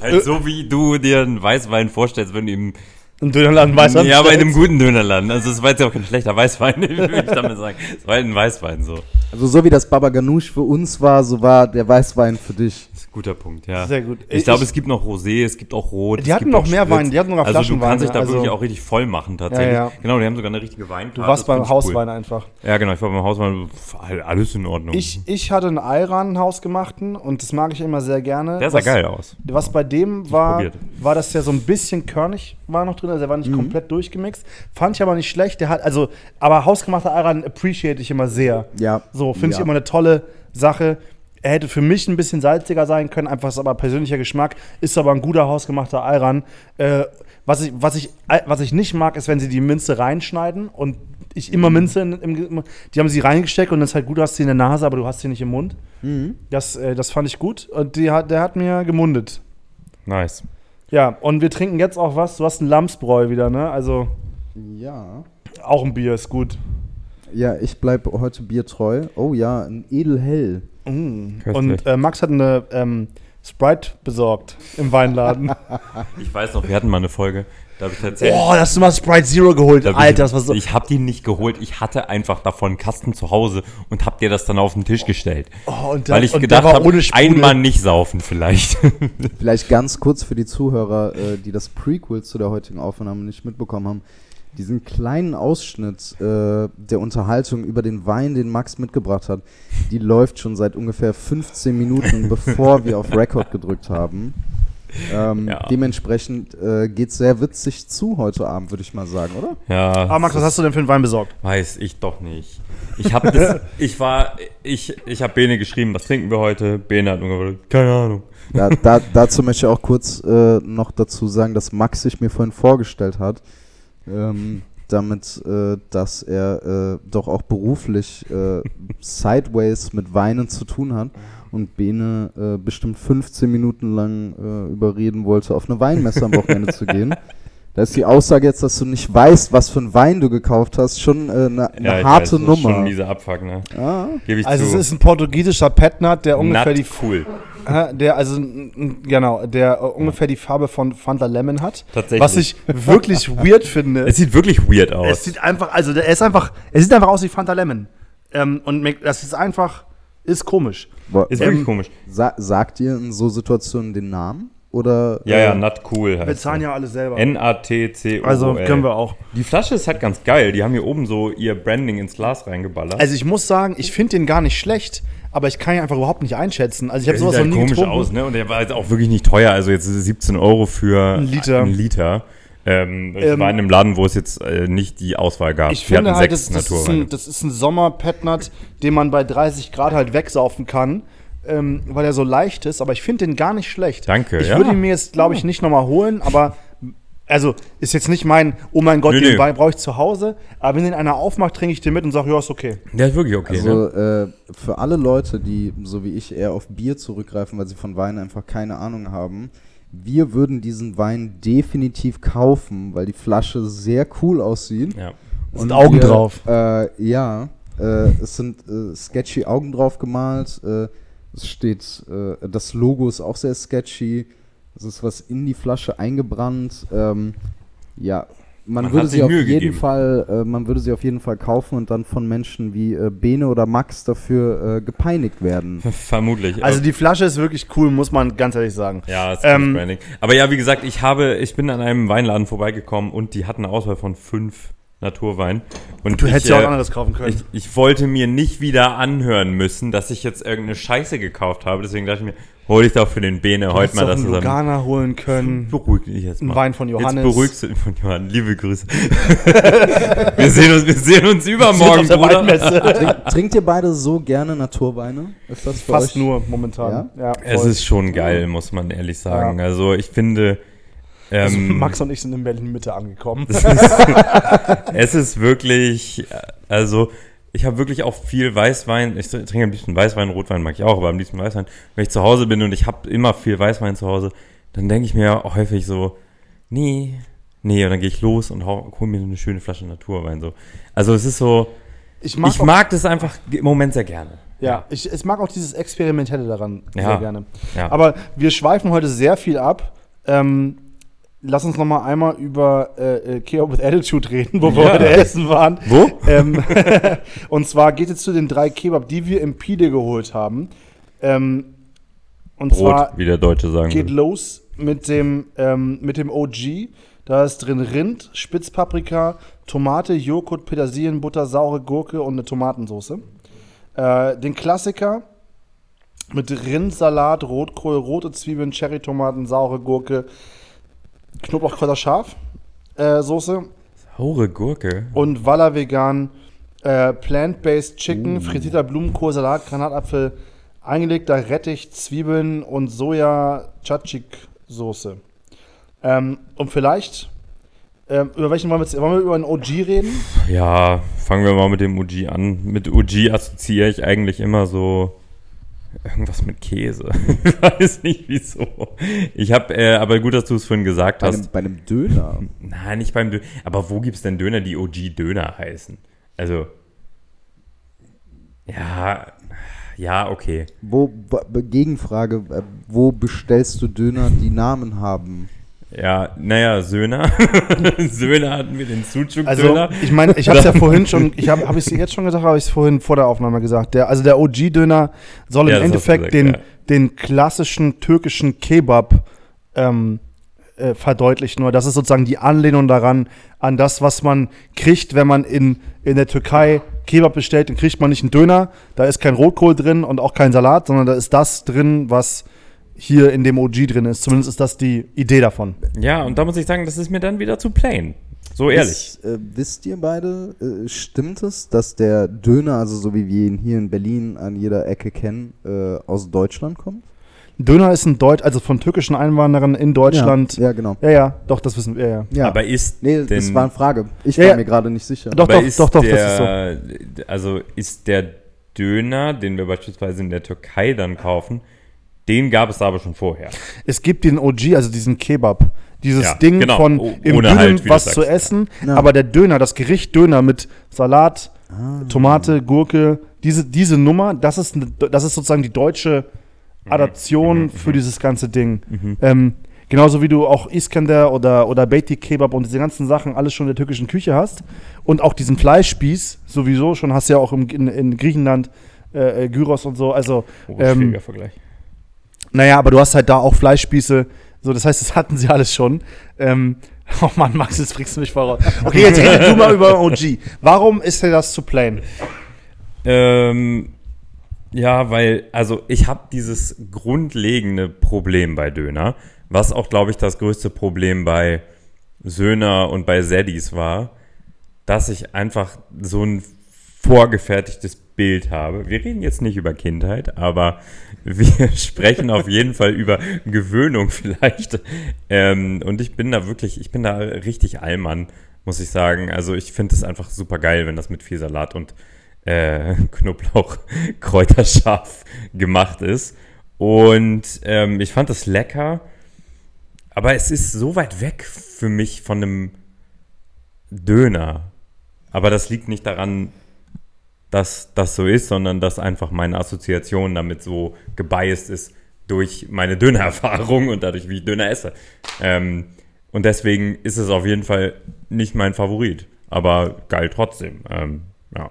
Halt so, wie du dir einen Weißwein vorstellst, wenn du ihm Im Dönerladen weiß er Ja, aber in einem guten Dönerladen. Also es war jetzt ja auch kein schlechter Weißwein, würde ich damit sagen. Es war halt ein Weißwein so. Also so wie das Baba Ganoush für uns war, so war der Weißwein für dich. Guter Punkt, ja. Sehr gut. Ich, Ich- glaube, es gibt noch Rosé, es gibt auch Rot. Die es hatten gibt noch mehr Spritz. Wein, die hatten sogar Also du kannst dich da also- wirklich auch richtig voll machen tatsächlich. Ja, ja. Genau, die haben sogar eine richtige Weinkarte. Du warst beim ich cool. Hauswein einfach. Ja, genau, ich war beim Hauswein. Alles in Ordnung. Ich, ich hatte einen Ayran, einen hausgemachten, und das mag ich immer sehr gerne. Der sah was, geil aus. Was bei dem war, war, dass der so ein bisschen körnig war noch drin, also der war nicht Mhm. komplett durchgemixt. Fand ich aber nicht schlecht. Der hat, also, aber hausgemachter Ayran appreciate ich immer sehr. Ja. So, finde ja. ich immer eine tolle Sache. Er hätte für mich ein bisschen salziger sein können, einfach ist aber persönlicher Geschmack, ist aber ein guter hausgemachter Ayran. Äh, was, ich, was, ich, was ich nicht mag, ist, wenn sie die Minze reinschneiden und ich immer Minze in, im, die haben sie reingesteckt und das ist halt gut, du hast sie in der Nase, aber du hast sie nicht im Mund. Mhm. Das, äh, das fand ich gut und die hat, der hat mir gemundet. Nice. Ja, und wir trinken jetzt auch was. Du hast ein Lamsbräu wieder, ne? Also Ja. auch ein Bier ist gut. Ja, ich bleibe heute biertreu. Oh ja, ein Edelhell. Köstlich. Und äh, Max hat eine ähm, Sprite besorgt im Weinladen. Ich weiß noch, wir hatten mal eine Folge, da habe ich tatsächlich. Oh, hast du mal Sprite Zero geholt? da Alter, ich, das war so. Ich habe die nicht geholt. Ich hatte einfach davon einen Kasten zu Hause und habe dir das dann auf den Tisch gestellt. Oh, und der- weil ich und gedacht habe, einmal nicht saufen vielleicht. Vielleicht ganz kurz für die Zuhörer, äh, die das Prequel zu der heutigen Aufnahme nicht mitbekommen haben. Diesen kleinen Ausschnitt äh, der Unterhaltung über den Wein, den Max mitgebracht hat, die läuft schon seit ungefähr 15 Minuten, bevor wir auf Record gedrückt haben. Ähm, Ja. Dementsprechend äh, geht sehr witzig zu heute Abend, würde ich mal sagen, oder? ja. Ah, Max, was hast du denn für einen Wein besorgt? Weiß ich doch nicht. Ich habe das, ich war, ich, ich habe Bene geschrieben, was trinken wir heute? Bene hat nur gesagt, keine Ahnung. Da, da, dazu möchte ich auch kurz äh, noch dazu sagen, dass Max sich mir vorhin vorgestellt hat, ähm, damit, äh, dass er äh, doch auch beruflich äh, sideways mit Weinen zu tun hat und Bene äh, bestimmt 15 Minuten lang äh, überreden wollte, auf eine Weinmesse am Wochenende zu gehen. Da ist die Aussage jetzt, dass du nicht weißt, was für einen Wein du gekauft hast, schon äh, eine Ja, ich harte weiß, das Ist schon Nummer. dieser Abfuck, ne? Ah, Gebe ich Also zu. es ist ein portugiesischer Petnat, der ungefähr Nut die cool. Hä? der also genau, der äh, ungefähr die Farbe von Fanta Lemon hat. Tatsächlich. Was ich wirklich weird finde. Es sieht wirklich weird aus. Es sieht einfach, also der- er ist einfach, er sieht einfach aus wie Fanta Lemon. Ähm, und das ist einfach, ist komisch. ist wirklich ähm, komisch. sa sagt ihr in so Situationen den Namen? Oder, Ja, ja, äh, not cool heißt Wir zahlen ja alles selber. N-A-T-C-O-O-L. also können wir auch. Die Flasche ist halt ganz geil. Die haben hier oben so ihr Branding ins Glas reingeballert. Also ich muss sagen, ich finde den gar nicht schlecht, aber ich kann ihn einfach überhaupt nicht einschätzen. Also ich habe sowas sieht noch halt nie komisch getrunken. aus, ne? Und der war jetzt auch wirklich nicht teuer. Also jetzt ist es 17 Euro für Ein Liter. Ein Liter. Ähm, ich Ähm, war in einem Laden, wo es jetzt äh, nicht die Auswahl gab. Ich Wir finde halt, das, das, ist ein, das ist ein Sommer-Petnat, den man bei 30 Grad halt wegsaufen kann, ähm, weil er so leicht ist. Aber ich finde den gar nicht schlecht. Danke, Ich ja. würde ihn mir jetzt, glaube ich, nicht nochmal holen, aber also ist jetzt nicht mein, oh mein Gott, Nö, den. Wein brauche ich zu Hause. Aber wenn den einer aufmacht, trinke ich den mit und sage, ja, ist okay. Der ist wirklich okay. ne? Also äh, für alle Leute, die so wie ich eher auf Bier zurückgreifen, weil sie von Wein einfach keine Ahnung haben, wir würden diesen Wein definitiv kaufen, weil die Flasche sehr cool aussieht. Ja. Sind Augen wir, drauf. Äh, ja, äh, es sind äh, sketchy Augen drauf gemalt. Es steht, äh, das Logo ist auch sehr sketchy. Es ist was in die Flasche eingebrannt. Ähm, ja, man, Man würde sie auf Mühe jeden gegeben. Fall, äh, man würde sie auf jeden Fall kaufen und dann von Menschen wie äh, Bene oder Max dafür äh, gepeinigt werden. Vermutlich. Also die Flasche ist wirklich cool, muss man ganz ehrlich sagen. ja, ist ähm, Branding. Aber ja, wie gesagt, ich habe, ich bin an einem Weinladen vorbeigekommen und die hatten eine Auswahl von fünf Naturwein. Und Du ich, hättest ja auch äh, anderes kaufen können. Ich, ich wollte mir nicht wieder anhören müssen, dass ich jetzt irgendeine Scheiße gekauft habe. Deswegen dachte ich mir, hol ich doch für den Bene Du heute mal das einen zusammen. Lugana holen können. Beruhig dich jetzt Ein mal. Wein von Johannes. Jetzt beruhigst du dich von Johann. Liebe Grüße. wir, sehen uns, wir sehen uns übermorgen, Bruder. Trink, trinkt ihr beide so gerne Naturweine? Ist das für Fast euch? nur momentan. Ja? Es voll. ist schon geil, muss man ehrlich sagen. Also ich finde, Also ähm, Max und ich sind in Berlin Mitte angekommen. es ist wirklich, äh, also ich habe wirklich auch viel Weißwein. Ich trinke am liebsten Weißwein, Rotwein mag ich auch, aber am liebsten Weißwein. Wenn ich zu Hause bin und ich habe immer viel Weißwein zu Hause, dann denke ich mir häufig so, nee, nee, und dann gehe ich los und hau- hol mir eine schöne Flasche Naturwein. So. Also es ist so, Ich mag, ich mag das einfach im Moment sehr gerne. ja, ich, ich mag auch dieses Experimentelle daran Ja. sehr gerne. Ja. Aber wir schweifen heute sehr viel ab. Ähm, lass uns noch mal einmal über äh, äh, Kebab with Attitude reden, wo wir Ja. heute essen waren. Wo? Ähm, und zwar geht es zu den drei Kebab, die wir im Pide geholt haben. Ähm, und Brot, zwar wie der Deutsche sagen geht würde. los mit dem, ähm, mit dem OG. Da ist drin Rind, Spitzpaprika, Tomate, Joghurt, Petersilienbutter, saure Gurke und eine Tomatensauce. Äh, den Klassiker mit Rindsalat, Rotkohl, rote Zwiebeln, Cherrytomaten, saure Gurke, Knoblauchkräuter scharf äh, Soße Saure Gurke. und Walla Vegan äh, Plant-Based Chicken, frittierter Blumenkohl, Salat, Granatapfel, eingelegter Rettich, Zwiebeln und Soja Tzatziki Soße. Ähm, und vielleicht, ähm, über welchen wollen wir jetzt, wollen wir über einen OG reden? Ja, fangen wir mal mit dem OG an. Mit OG assoziiere ich eigentlich immer so irgendwas mit Käse. ich weiß nicht wieso. Ich habe, äh, aber gut, dass du es vorhin gesagt Bei hast. einem, bei einem Döner. Nein, nicht beim Döner. Aber wo gibt es denn Döner, die OG-Döner heißen? Also, ja, ja, okay. Wo, Gegenfrage, äh, wo bestellst du Döner, die Namen haben? Ja, naja, Söhner. Söhner hatten wir den Also, Sucuk-Döner. ich meine, ich habe es ja vorhin schon, ich habe hab ich es jetzt schon gesagt, habe ich es vorhin vor der Aufnahme gesagt. Der, also der OG-Döner soll Ja, im Endeffekt gesagt, den, ja. den klassischen türkischen Kebab ähm, äh, verdeutlichen. Nur das ist sozusagen die Anlehnung daran, an das, was man kriegt, wenn man in, in der Türkei Kebab bestellt, dann kriegt man nicht einen Döner, da ist kein Rotkohl drin und auch kein Salat, sondern da ist das drin, was hier in dem OG drin ist. Zumindest ist das die Idee davon. ja, und da muss ich sagen, das ist mir dann wieder zu plain. So ehrlich. Wisst, äh, wisst ihr beide, äh, stimmt es, dass der Döner, also so wie wir ihn hier in Berlin an jeder Ecke kennen, äh, aus Deutschland kommt? Döner ist ein Deutsch, also von türkischen Einwanderern in Deutschland. Ja, ja genau. Ja, ja, doch, das wissen wir, ja, ja. Ja. Aber ist nee, denn, das war eine Frage. Ich Ja, war ja. mir gerade nicht sicher. Doch, aber doch, ist doch, doch, der, das ist so. Also ist der Döner, den wir beispielsweise in der Türkei dann kaufen, den gab es da aber schon vorher. Es gibt den OG, also diesen Kebab. Dieses Ja, Ding genau. von Oh, im Döner halt, was zu essen, Ja. aber der Döner, das Gericht Döner mit Salat, Ah. Tomate, Gurke, diese, diese Nummer, das ist, das ist sozusagen die deutsche Mhm. Adaption für dieses ganze Ding. Ähm, genauso wie du auch Iskender oder, oder Beiti Kebab und diese ganzen Sachen alles schon in der türkischen Küche hast und auch diesen Fleischspieß sowieso schon hast du ja auch im, in, in Griechenland äh, äh, Gyros und so. Also Oh, Ähm, schwieriger Vergleich. Naja, aber du hast halt da auch Fleischspieße. So, das heißt, das hatten sie alles schon. Ähm, oh Mann, Max, jetzt bringst du mich voraus. Okay, jetzt rede du mal über OG. Warum ist dir das zu plain? Ähm, ja, weil, also ich habe dieses grundlegende Problem bei Döner, was auch, glaube ich, das größte Problem bei Söhner und bei Seddis war, dass ich einfach so ein vorgefertigtes Bild habe. Wir reden jetzt nicht über Kindheit, aber wir sprechen auf jeden Fall über Gewöhnung vielleicht. Ähm, und ich bin da wirklich, ich bin da richtig Allmann, muss ich sagen. Also ich finde es einfach super geil, wenn das mit viel Salat und äh, Knoblauch, Kräuterscharf gemacht ist. Und ähm, ich fand es lecker, aber es ist so weit weg für mich von einem Döner. Aber das liegt nicht daran, dass das so ist, sondern dass einfach meine Assoziation damit so gebiased ist durch meine Dönererfahrung und dadurch, wie ich Döner esse. Ähm, und deswegen ist es auf jeden Fall nicht mein Favorit, aber geil trotzdem. Ähm, ja.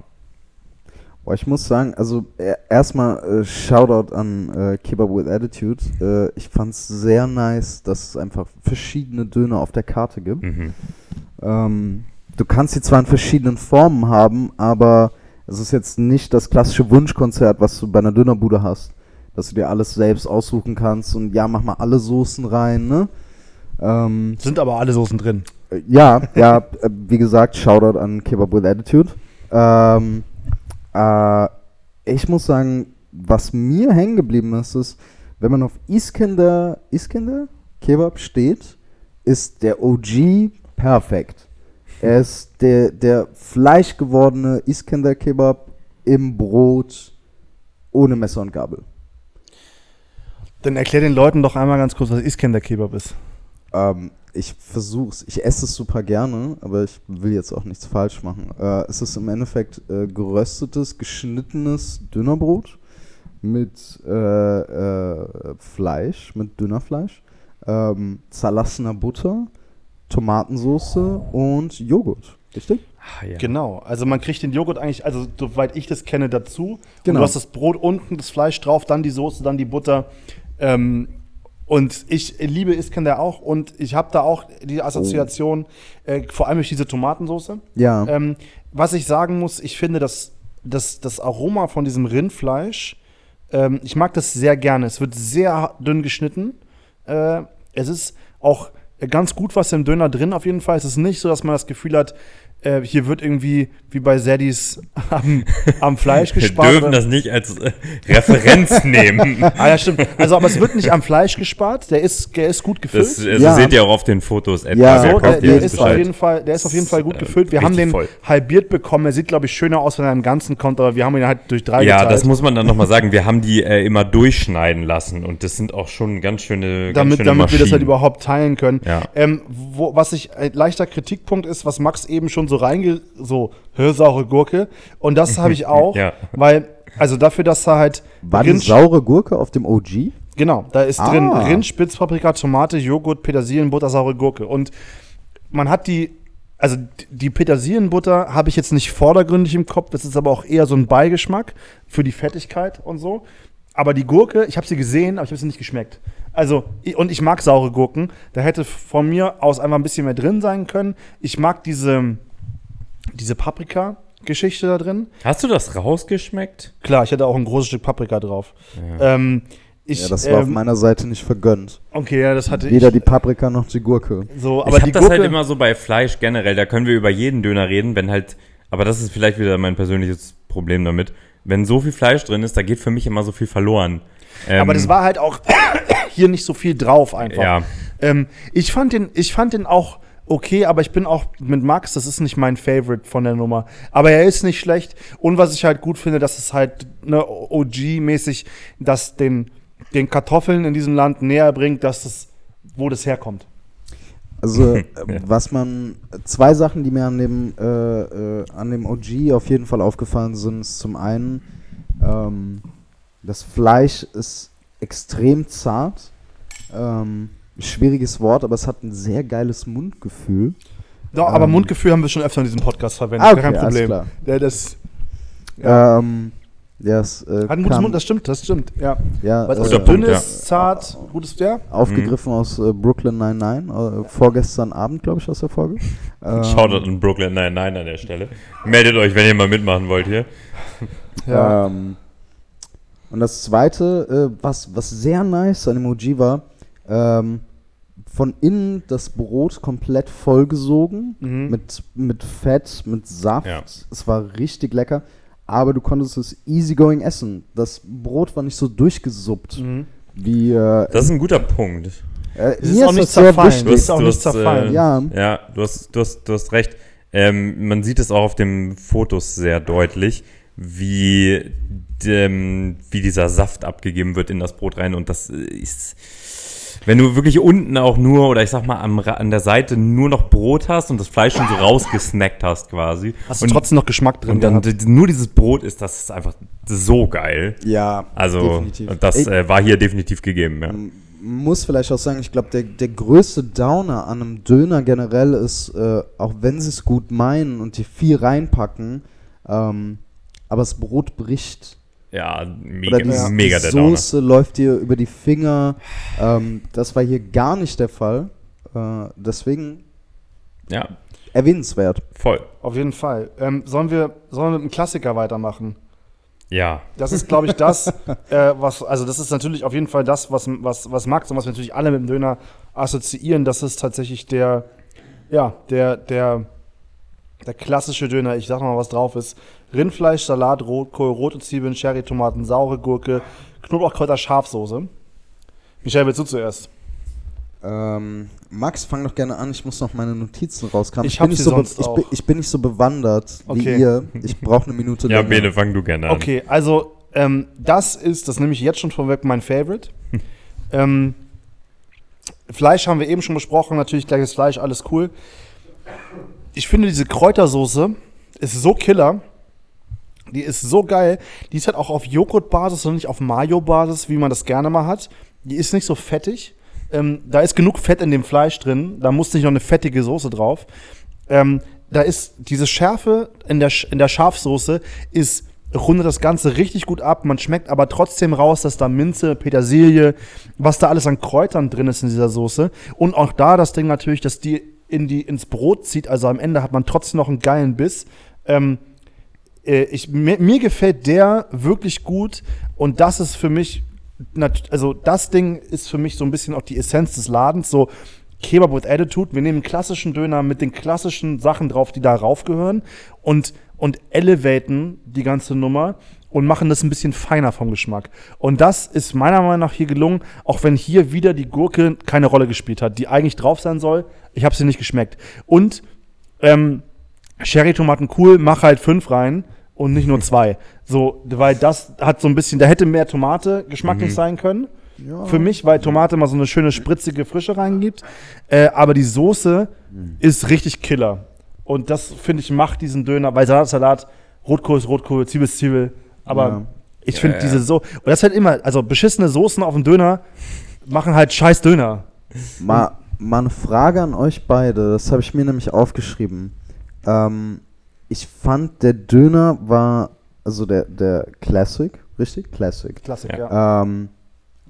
Boah, ich muss sagen, also e- erstmal äh, Shoutout an äh, Kebab with Attitude. Äh, ich fand's sehr nice, dass es einfach verschiedene Döner auf der Karte gibt. Mhm. Ähm, du kannst sie zwar in verschiedenen Formen haben, aber es ist jetzt nicht das klassische Wunschkonzert, was du bei einer Dönerbude hast. Dass du dir alles selbst aussuchen kannst und ja, mach mal alle Soßen rein, ne? Ähm, Sind aber alle Soßen drin. äh, ja, ja, äh, wie gesagt, Shoutout an Kebab with Attitude. Ähm, äh, ich muss sagen, was mir hängen geblieben ist, ist, wenn man auf Iskender, Iskender Kebab steht, ist der OG perfekt. Er ist der, der fleischgewordene Iskender Kebab im Brot ohne Messer und Gabel. Dann erklär den Leuten doch einmal ganz kurz, was Iskender Kebab ist. Ähm, ich versuch's. Ich esse es super gerne, aber ich will jetzt auch nichts falsch machen. Äh, es ist im Endeffekt äh, geröstetes, geschnittenes Dönerbrot mit äh, äh, Fleisch, mit Dönerfleisch, ähm, zerlassener Butter, Tomatensauce und Joghurt. Richtig? Ah, ja. Genau. Also man kriegt den Joghurt eigentlich, also soweit ich das kenne, dazu. Und Genau. du hast das Brot unten, das Fleisch drauf, dann die Soße, dann die Butter. Ähm, und ich liebe Iskender auch und ich habe da auch die Assoziation, äh, vor allem durch diese Tomatensauce. Ja. Ähm, was ich sagen muss, ich finde, dass, dass das Aroma von diesem Rindfleisch, ähm, ich mag das sehr gerne. Es wird sehr dünn geschnitten. Äh, es ist auch ganz gut was im Döner drin, auf jeden Fall. Es ist nicht so, dass man das Gefühl hat, äh, hier wird irgendwie wie bei Saddys am, am Fleisch Wir gespart. dürfen oder- das nicht als äh, Referenz nehmen. Ah, ja, stimmt. Also, aber es wird nicht am Fleisch gespart. Der ist, der ist gut gefüllt. Das also Ja. seht ihr auch auf den Fotos. Ja, so, der, der, ist auf jeden Fall, der ist auf jeden Fall gut Äh, gefüllt. Wir haben den voll. halbiert bekommen. Er sieht, glaube ich, schöner aus, wenn er im Ganzen kommt, aber wir haben ihn halt durch drei Ja, geteilt. das muss man dann nochmal sagen. Wir haben die äh, immer durchschneiden lassen und das sind auch schon ganz schöne, ganz damit, schöne damit wir das halt überhaupt teilen können. Ja. Ähm, wo, was ich ein leichter Kritikpunkt ist, was Max eben schon so reinge... so, hör, saure Gurke. Und das habe ich auch, Ja. weil, also dafür, dass da halt War die Rind- saure Gurke auf dem OG? Genau, da ist Ah. drin Rind, Spitzpaprika, Tomate, Joghurt, Petersilien, Butter, saure Gurke. Und man hat die, also die Petersilienbutter habe ich jetzt nicht vordergründig im Kopf, das ist aber auch eher so ein Beigeschmack für die Fettigkeit und so. Aber die Gurke, ich habe sie gesehen, aber ich habe sie nicht geschmeckt. Also, und ich mag saure Gurken. Da hätte von mir aus einfach ein bisschen mehr drin sein können. Ich mag diese, diese Paprika-Geschichte da drin. Hast du das rausgeschmeckt? Klar, ich hatte auch ein großes Stück Paprika drauf. Ähm, ich, Ja, das war auf ähm, meiner Seite nicht vergönnt. Okay, ja, das hatte Weder ich. die Paprika noch die Gurke. so, ich aber habe die das Gurke, halt immer so bei Fleisch generell. Da können wir über jeden Döner reden, wenn halt. Aber das ist vielleicht wieder mein persönliches Problem damit. Wenn so viel Fleisch drin ist, da geht für mich immer so viel verloren. Ähm, aber das war halt auch hier nicht so viel drauf einfach. Ja. Ähm, ich fand den, ich fand den auch okay, aber ich bin auch mit Max, das ist nicht mein Favorite von der Nummer. Aber er ist nicht schlecht. Und was ich halt gut finde, dass es halt ne, OG-mäßig, dass den, den Kartoffeln in diesem Land näher bringt, dass es, wo das herkommt. Also, äh, was man, zwei Sachen, die mir an dem, äh, äh, an dem OG auf jeden Fall aufgefallen sind, ist zum einen, ähm, das Fleisch ist extrem zart. Ähm, schwieriges Wort, aber es hat ein sehr geiles Mundgefühl. Doch, aber Ähm. Mundgefühl haben wir schon öfter in diesem Podcast verwendet. Ah, okay, Kein alles Problem. klar. Ja, das Ja, ähm, ja es äh, hat ein gutes kam- Mund, das stimmt, das stimmt. Ja. ja, Weil es Guter äh, Punkt, dünn ja. ist, zart, gutes, ja. aufgegriffen aus äh, Brooklyn 99, äh, vorgestern Abend, glaube ich, aus der Folge. Ähm, Shoutout an Brooklyn 99 an der Stelle. Meldet euch, wenn ihr mal mitmachen wollt hier. Ja. Ähm, und das zweite, äh, was, was sehr nice an dem OG war, ähm, von innen das Brot komplett vollgesogen Mhm. mit, mit Fett, mit Saft. Ja. Es war richtig lecker, aber du konntest es easygoing essen. Das Brot war nicht so durchgesuppt Mhm. wie. Äh, Das ist ein guter Punkt. äh, Es ist auch nicht zerfallen. Du hast- auch nicht zerfallen. Äh, Ja. ja, du hast, du hast, du hast recht. Ähm, man sieht es auch auf den Fotos sehr deutlich, wie, dem, wie dieser Saft abgegeben wird in das Brot rein. Und das ist, wenn du wirklich unten auch nur, oder ich sag mal am, an der Seite nur noch Brot hast und das Fleisch schon so rausgesnackt hast quasi. Hast du und, trotzdem noch Geschmack drin und dann gehabt? nur dieses Brot ist, das ist einfach so geil. Ja, Also, definitiv. das äh, war hier definitiv gegeben, ja. muss vielleicht auch sagen, ich glaube, der, der größte Downer an einem Döner generell ist, äh, auch wenn sie es gut meinen und die viel reinpacken, ähm, aber das Brot bricht. Ja, mega, Oder die, mega die der Downer. Soße läuft dir über die Finger. Ähm, das war hier gar nicht der Fall. Äh, deswegen Ja, erwähnenswert. voll. Auf jeden Fall. Ähm, sollen, wir, sollen wir mit einem Klassiker weitermachen? Ja, Das ist, glaube ich, das, äh, was, also das ist natürlich auf jeden Fall das, was, was, was Max und was wir natürlich alle mit dem Döner assoziieren. Das ist tatsächlich der, ja, der, der, der klassische Döner. Ich sag mal, was drauf ist. Rindfleisch, Salat, Rotkohl, rote Zwiebeln, Cherrytomaten, saure Gurke, Knoblauchkräuter, Schafsoße. Michael, willst du zuerst? Ähm, Max, fang doch gerne an. Ich muss noch meine Notizen rauskramen. Ich bin hab nicht so ich, bin, ich bin nicht so bewandert Okay. wie ihr. Ich brauche eine Minute ja. Bene, fang du gerne an. Okay, also ähm, das ist, das nehme ich jetzt schon vorweg, mein Favorite. ähm, Fleisch haben wir eben schon besprochen, natürlich gleiches Fleisch, alles cool. Ich finde diese Kräutersoße ist so killer. Die ist so geil. Die ist halt auch auf Joghurtbasis und nicht auf Mayo-Basis, wie man das gerne mal hat. Die ist nicht so fettig. Ähm, da ist genug Fett in dem Fleisch drin. Da muss nicht noch eine fettige Soße drauf. Ähm, da ist diese Schärfe in der, in der Schafsoße ist rundet das Ganze richtig gut ab. Man schmeckt aber trotzdem raus, dass da Minze, Petersilie, was da alles an Kräutern drin ist in dieser Soße. Und auch da das Ding natürlich, dass die, in die ins Brot zieht. Also am Ende hat man trotzdem noch einen geilen Biss. Ähm, äh, ich, mir, mir gefällt der wirklich gut und das ist für mich, also das Ding ist für mich so ein bisschen auch die Essenz des Ladens, so Kebab with Attitude. Wir nehmen klassischen Döner mit den klassischen Sachen drauf, die da raufgehören und, und elevaten die ganze Nummer und machen das ein bisschen feiner vom Geschmack. Und das ist meiner Meinung nach hier gelungen, auch wenn hier wieder die Gurke keine Rolle gespielt hat, die eigentlich drauf sein soll. Ich habe sie nicht geschmeckt. Und ähm, Cherry-Tomaten cool, mach halt fünf rein und nicht nur zwei. So, weil das hat so ein bisschen, da hätte mehr Tomate geschmacklich sein können. Für mich, weil Tomate mal so eine schöne spritzige Frische reingibt. Äh, aber die Soße ist richtig Killer. Und das, finde ich, macht diesen Döner, weil Salat Salat, Rotkohl ist Rotkohl, Zwiebel ist Zwiebel. Aber Ja. ich finde diese so, und das ist halt immer, also beschissene Soßen auf dem Döner machen halt scheiß Döner. Mal, mal eine Frage an euch beide, das habe ich mir nämlich aufgeschrieben. Ähm, ich fand, der Döner war, also der, der Classic, richtig? Classic. Klassik, Ja. ja. Ähm,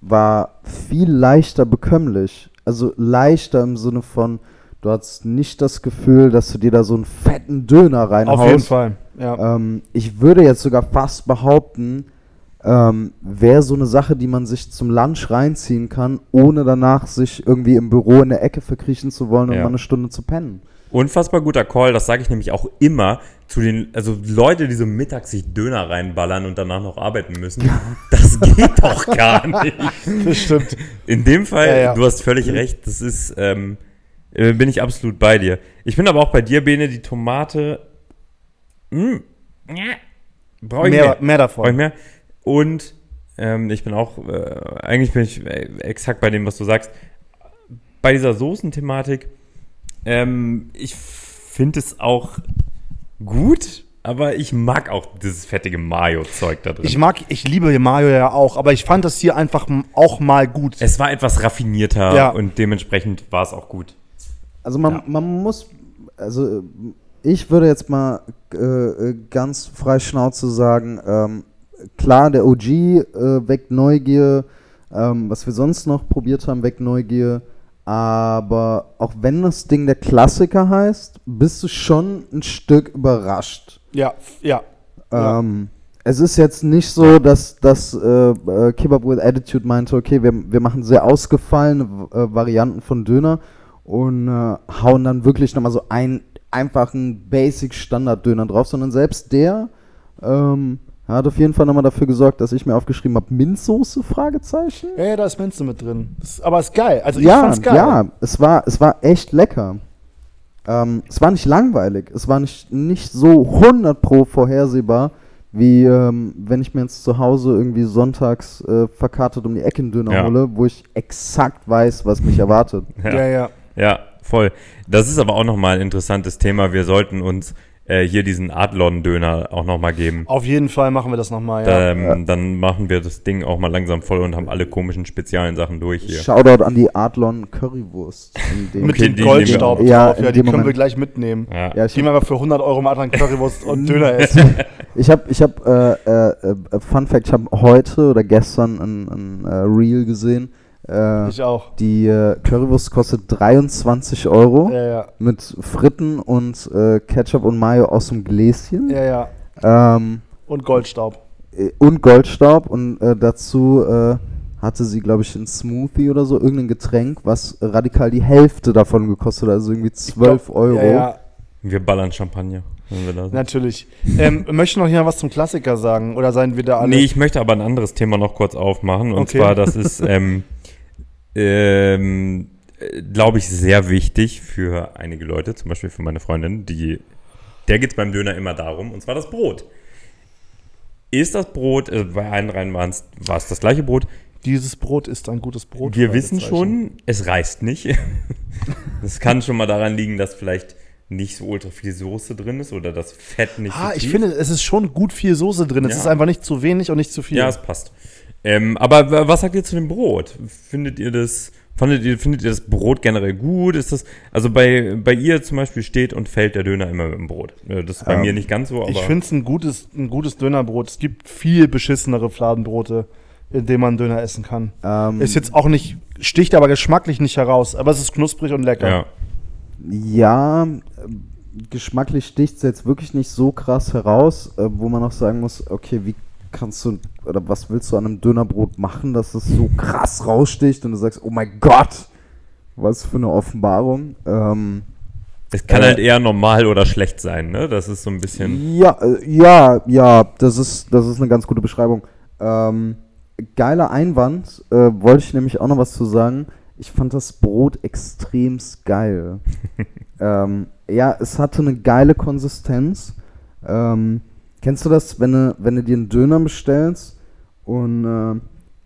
war viel leichter bekömmlich. Also leichter im Sinne von, du hast nicht das Gefühl, dass du dir da so einen fetten Döner reinhaust. Auf jeden Fall. Ja. Ähm, ich würde jetzt sogar fast behaupten, ähm, wäre so eine Sache, die man sich zum Lunch reinziehen kann, ohne danach sich irgendwie im Büro in der Ecke verkriechen zu wollen und Ja. mal eine Stunde zu pennen. Unfassbar guter Call, das sage ich nämlich auch immer zu den, also Leute, die so mittags sich Döner reinballern und danach noch arbeiten müssen. Das geht doch gar nicht. Das stimmt. In dem Fall, Ja, ja. du hast völlig recht, das ist, ähm, äh, bin ich absolut bei dir. Ich bin aber auch bei dir, Bene, die Tomate, mh, ja, brauche ich Mehr, mehr. mehr davon. Brauche ich mehr. Und ähm, ich bin auch, äh, eigentlich bin ich äh, exakt bei dem, was du sagst. Bei dieser Soßenthematik, ähm, ich finde es auch gut, aber ich mag auch dieses fettige Mayo-Zeug da drin. Ich mag, ich liebe Mayo ja auch, aber ich fand das hier einfach auch mal gut. es war etwas raffinierter Ja. und dementsprechend war es auch gut. Also man, Ja. man muss, also äh, ich würde jetzt mal äh, äh, ganz frei Schnauze sagen, ähm, klar, der OG äh, weckt Neugier, ähm, was wir sonst noch probiert haben, weckt Neugier, aber auch wenn das Ding der Klassiker heißt, bist du schon ein Stück überrascht. Ja, ja. Ja. Ähm, es ist jetzt nicht so, dass, dass äh, äh, Kebab with Attitude meinte, okay, wir, wir machen sehr ausgefallene äh, Varianten von Döner und äh, hauen dann wirklich nochmal so einen einfachen Basic-Standard-Döner drauf, sondern selbst der ähm, hat auf jeden Fall nochmal dafür gesorgt, dass ich mir aufgeschrieben habe, Minzsoße, Fragezeichen? Ja, ja, da ist Minze mit drin. Das, aber ist geil. Also ich ja, fand's geil. ja, es war, es war echt lecker. Ähm, es war nicht langweilig, es war nicht, nicht so 100 pro vorhersehbar, wie ähm, wenn ich mir jetzt zu Hause irgendwie sonntags äh, verkartet um die Ecke einen Döner Ja. hole, wo ich exakt weiß, was mich erwartet. Ja, ja. Ja, voll. Das ist aber auch nochmal ein interessantes Thema. Wir sollten uns äh, hier diesen Adlon-Döner auch nochmal geben. Auf jeden Fall machen wir das nochmal, ja. Ähm, Dann machen wir das Ding auch mal langsam voll und haben alle komischen speziellen Sachen durch hier. Shoutout an die Adlon Currywurst. in dem- mit dem Goldstaub wir- Ja, drauf. Ja, die können wir Moment. gleich mitnehmen. Ja. ja, ich Gehen wir mal für 100 Euro mal an Currywurst und Döner essen. Ich habe, ich hab, äh, äh, äh, Fun Fact, ich habe heute oder gestern ein, ein äh, Reel gesehen. Äh, Ich auch. die äh, Currywurst kostet 23 Euro Ja, ja. mit Fritten und äh, Ketchup und Mayo aus dem Gläschen Ja, ja. ähm, Und Goldstaub. äh, und Goldstaub und äh, dazu äh, hatte sie, glaube ich, ein Smoothie oder so, irgendein Getränk, was radikal die Hälfte davon gekostet hat, also irgendwie 12 Euro. Ja, ja, Wir ballern Champagner, wenn wir da sind. natürlich. Ähm, möchten noch hier was zum Klassiker sagen? Oder seien wir da alle? Nee, ich möchte aber ein anderes Thema noch kurz aufmachen. Und Okay. zwar, das ist, ähm, ähm, glaube ich, sehr wichtig für einige Leute, zum Beispiel für meine Freundin, die, der geht es beim Döner immer darum, und zwar das Brot. Ist das Brot, äh, bei einen rein war es das gleiche Brot, Dieses Brot ist ein gutes Brot. wir wissen schon, es reißt nicht. Es kann schon mal daran liegen, dass vielleicht nicht so ultra viel Soße drin ist oder das Fett nicht Ah, so ich tief. finde, es ist schon gut viel Soße drin. Es Ja. ist einfach nicht zu wenig und nicht zu viel. Ja, es passt. Ähm, aber was sagt ihr zu dem Brot? Findet ihr das, Fandet ihr, findet ihr das Brot generell gut? Ist das, also bei, bei ihr zum Beispiel steht und fällt der Döner immer mit dem Brot. Äh, Das ist bei Ähm, mir nicht ganz so, aber. Ich finde es ein gutes, ein gutes Dönerbrot. Es gibt viel beschissenere Fladenbrote, in denen man Döner essen kann. Ähm, Ist jetzt auch nicht, sticht aber geschmacklich nicht heraus, aber es ist knusprig und lecker. ja. Ja, geschmacklich sticht es jetzt wirklich nicht so krass heraus, äh, wo man auch sagen muss, okay, wie kannst du oder was willst du an einem Dönerbrot machen, dass es so krass raussticht und du sagst, oh mein Gott, was für eine Offenbarung. Ähm, Es kann Äh, halt eher normal oder schlecht sein, ne? Das ist so ein bisschen. ja, äh, ja, ja, das ist, das ist eine ganz gute Beschreibung. Ähm, geiler Einwand, äh, wollte ich nämlich auch noch was zu sagen. Ich fand das Brot extremst geil. ähm, ja, es hatte eine geile Konsistenz. Ähm, kennst du das, wenn du, wenn du dir einen Döner bestellst und äh,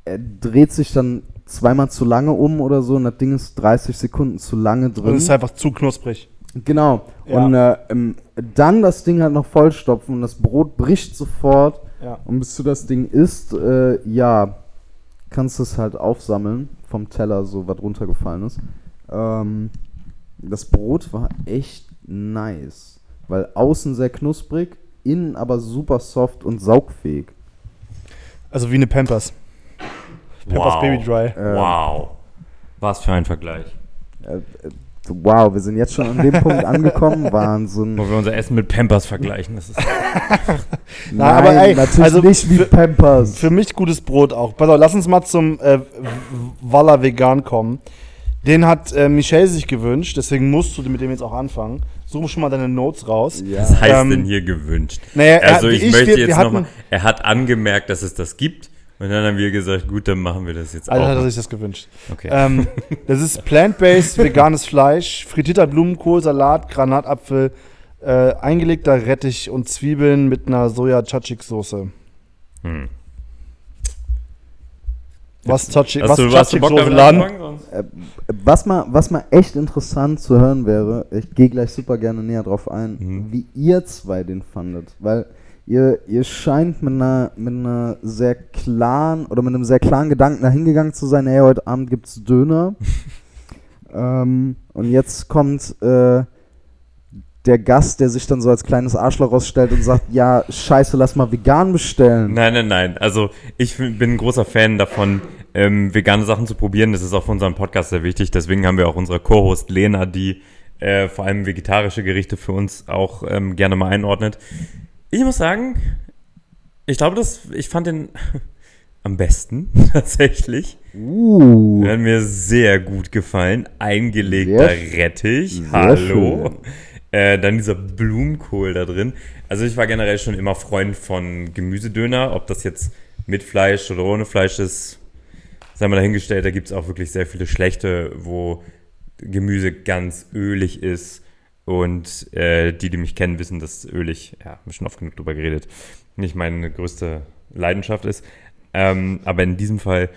er dreht sich dann zweimal zu lange um oder so und das Ding ist 30 Sekunden zu lange drin? Und es ist einfach zu knusprig. Genau. Ja. Und äh, ähm, dann das Ding halt noch vollstopfen und das Brot bricht sofort. Ja. Und bis du das Ding isst, äh, ja, kannst du es halt aufsammeln vom Teller, so was runtergefallen ist. Ähm, das Brot war echt nice. Weil außen sehr knusprig, innen aber super soft und saugfähig. Also wie eine Pampers. Pampers Wow. Baby Dry. Ähm, Wow. Was für ein Vergleich. Äh, äh, wow, wir sind jetzt schon an dem Punkt angekommen. Wahnsinn. Wo wir unser Essen mit Pampers vergleichen. Das ist Nein, aber ey, natürlich also nicht wie für- Pampers. Für mich gutes Brot auch. Pass auf, lass uns mal zum äh, Walla Vegan kommen. Den hat äh, Michelle sich gewünscht, deswegen musst du mit dem jetzt auch anfangen. Such schon mal deine Notes raus. ja. Was heißt Ähm, denn hier gewünscht? Naja, er- also ich, ich, möchte wir- jetzt nochmal, er hat angemerkt, dass es das gibt und dann haben wir gesagt, gut, dann machen wir das jetzt Also hat er auch. sich das gewünscht. Okay. Ähm, das ist plant-based, veganes Fleisch, frittierter Blumenkohl, Salat, Granatapfel, äh, eingelegter Rettich und Zwiebeln mit einer Soja-Tzatziki-Soße. Hm. Was Hast was du, du Bock? Sonst- Äh, Was mal, was mal echt interessant zu hören wäre, ich gehe gleich super gerne näher drauf ein, Mhm. wie ihr zwei den fandet. Weil ihr, ihr scheint mit einer, mit einer sehr klaren oder mit einem sehr klaren Gedanken dahingegangen zu sein, hey, heute Abend gibt's Döner. ähm, und jetzt kommt äh, der Gast, der sich dann so als kleines Arschloch rausstellt und sagt, ja, scheiße, lass mal vegan bestellen. Nein, nein, nein. Also ich bin ein großer Fan davon, ähm, vegane Sachen zu probieren. Das ist auch für unseren Podcast sehr wichtig. Deswegen haben wir auch unsere Co-Host Lena, die äh, vor allem vegetarische Gerichte für uns auch ähm, gerne mal einordnet. Ich muss sagen, ich glaube, dass ich fand den am besten tatsächlich. Uh, hat mir sehr gut gefallen. Eingelegter Sehr- Rettich. sehr Hallo. schön. Äh, dann dieser Blumenkohl da drin. Also ich war generell schon immer Freund von Gemüsedöner. Ob das jetzt mit Fleisch oder ohne Fleisch ist, sei mal dahingestellt. Da gibt es auch wirklich sehr viele schlechte, wo Gemüse ganz ölig ist. Und äh, die, die mich kennen, wissen, dass ölig, ja, haben schon oft genug drüber geredet, nicht meine größte Leidenschaft ist. Ähm, aber in diesem Fall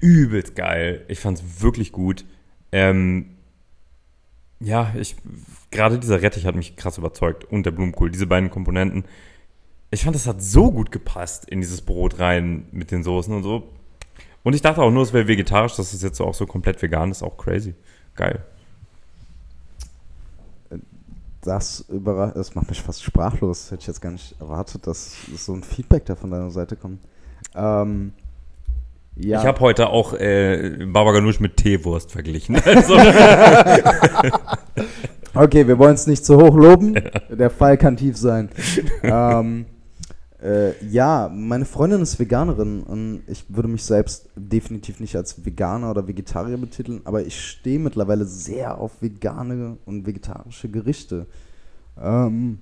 übelst geil. Ich fand es wirklich gut. Ähm, ja, ich gerade dieser Rettich hat mich krass überzeugt und der Blumenkohl, diese beiden Komponenten. Ich fand, das hat so gut gepasst in dieses Brot rein mit den Soßen und so. Und ich dachte auch nur, es wäre vegetarisch, dass es jetzt auch so komplett vegan ist, auch crazy. Geil. Das, das macht mich fast sprachlos. Das hätte ich jetzt gar nicht erwartet, dass, dass so ein Feedback da von deiner Seite kommt. Ähm, ja, Ich habe heute auch äh, Baba Ganoush mit Teewurst verglichen. Also, okay, wir wollen es nicht zu hoch loben. Der Fall kann tief sein. ähm, äh, ja, meine Freundin ist Veganerin und ich würde mich selbst definitiv nicht als Veganer oder Vegetarier betiteln, aber ich stehe mittlerweile sehr auf vegane und vegetarische Gerichte. Ähm,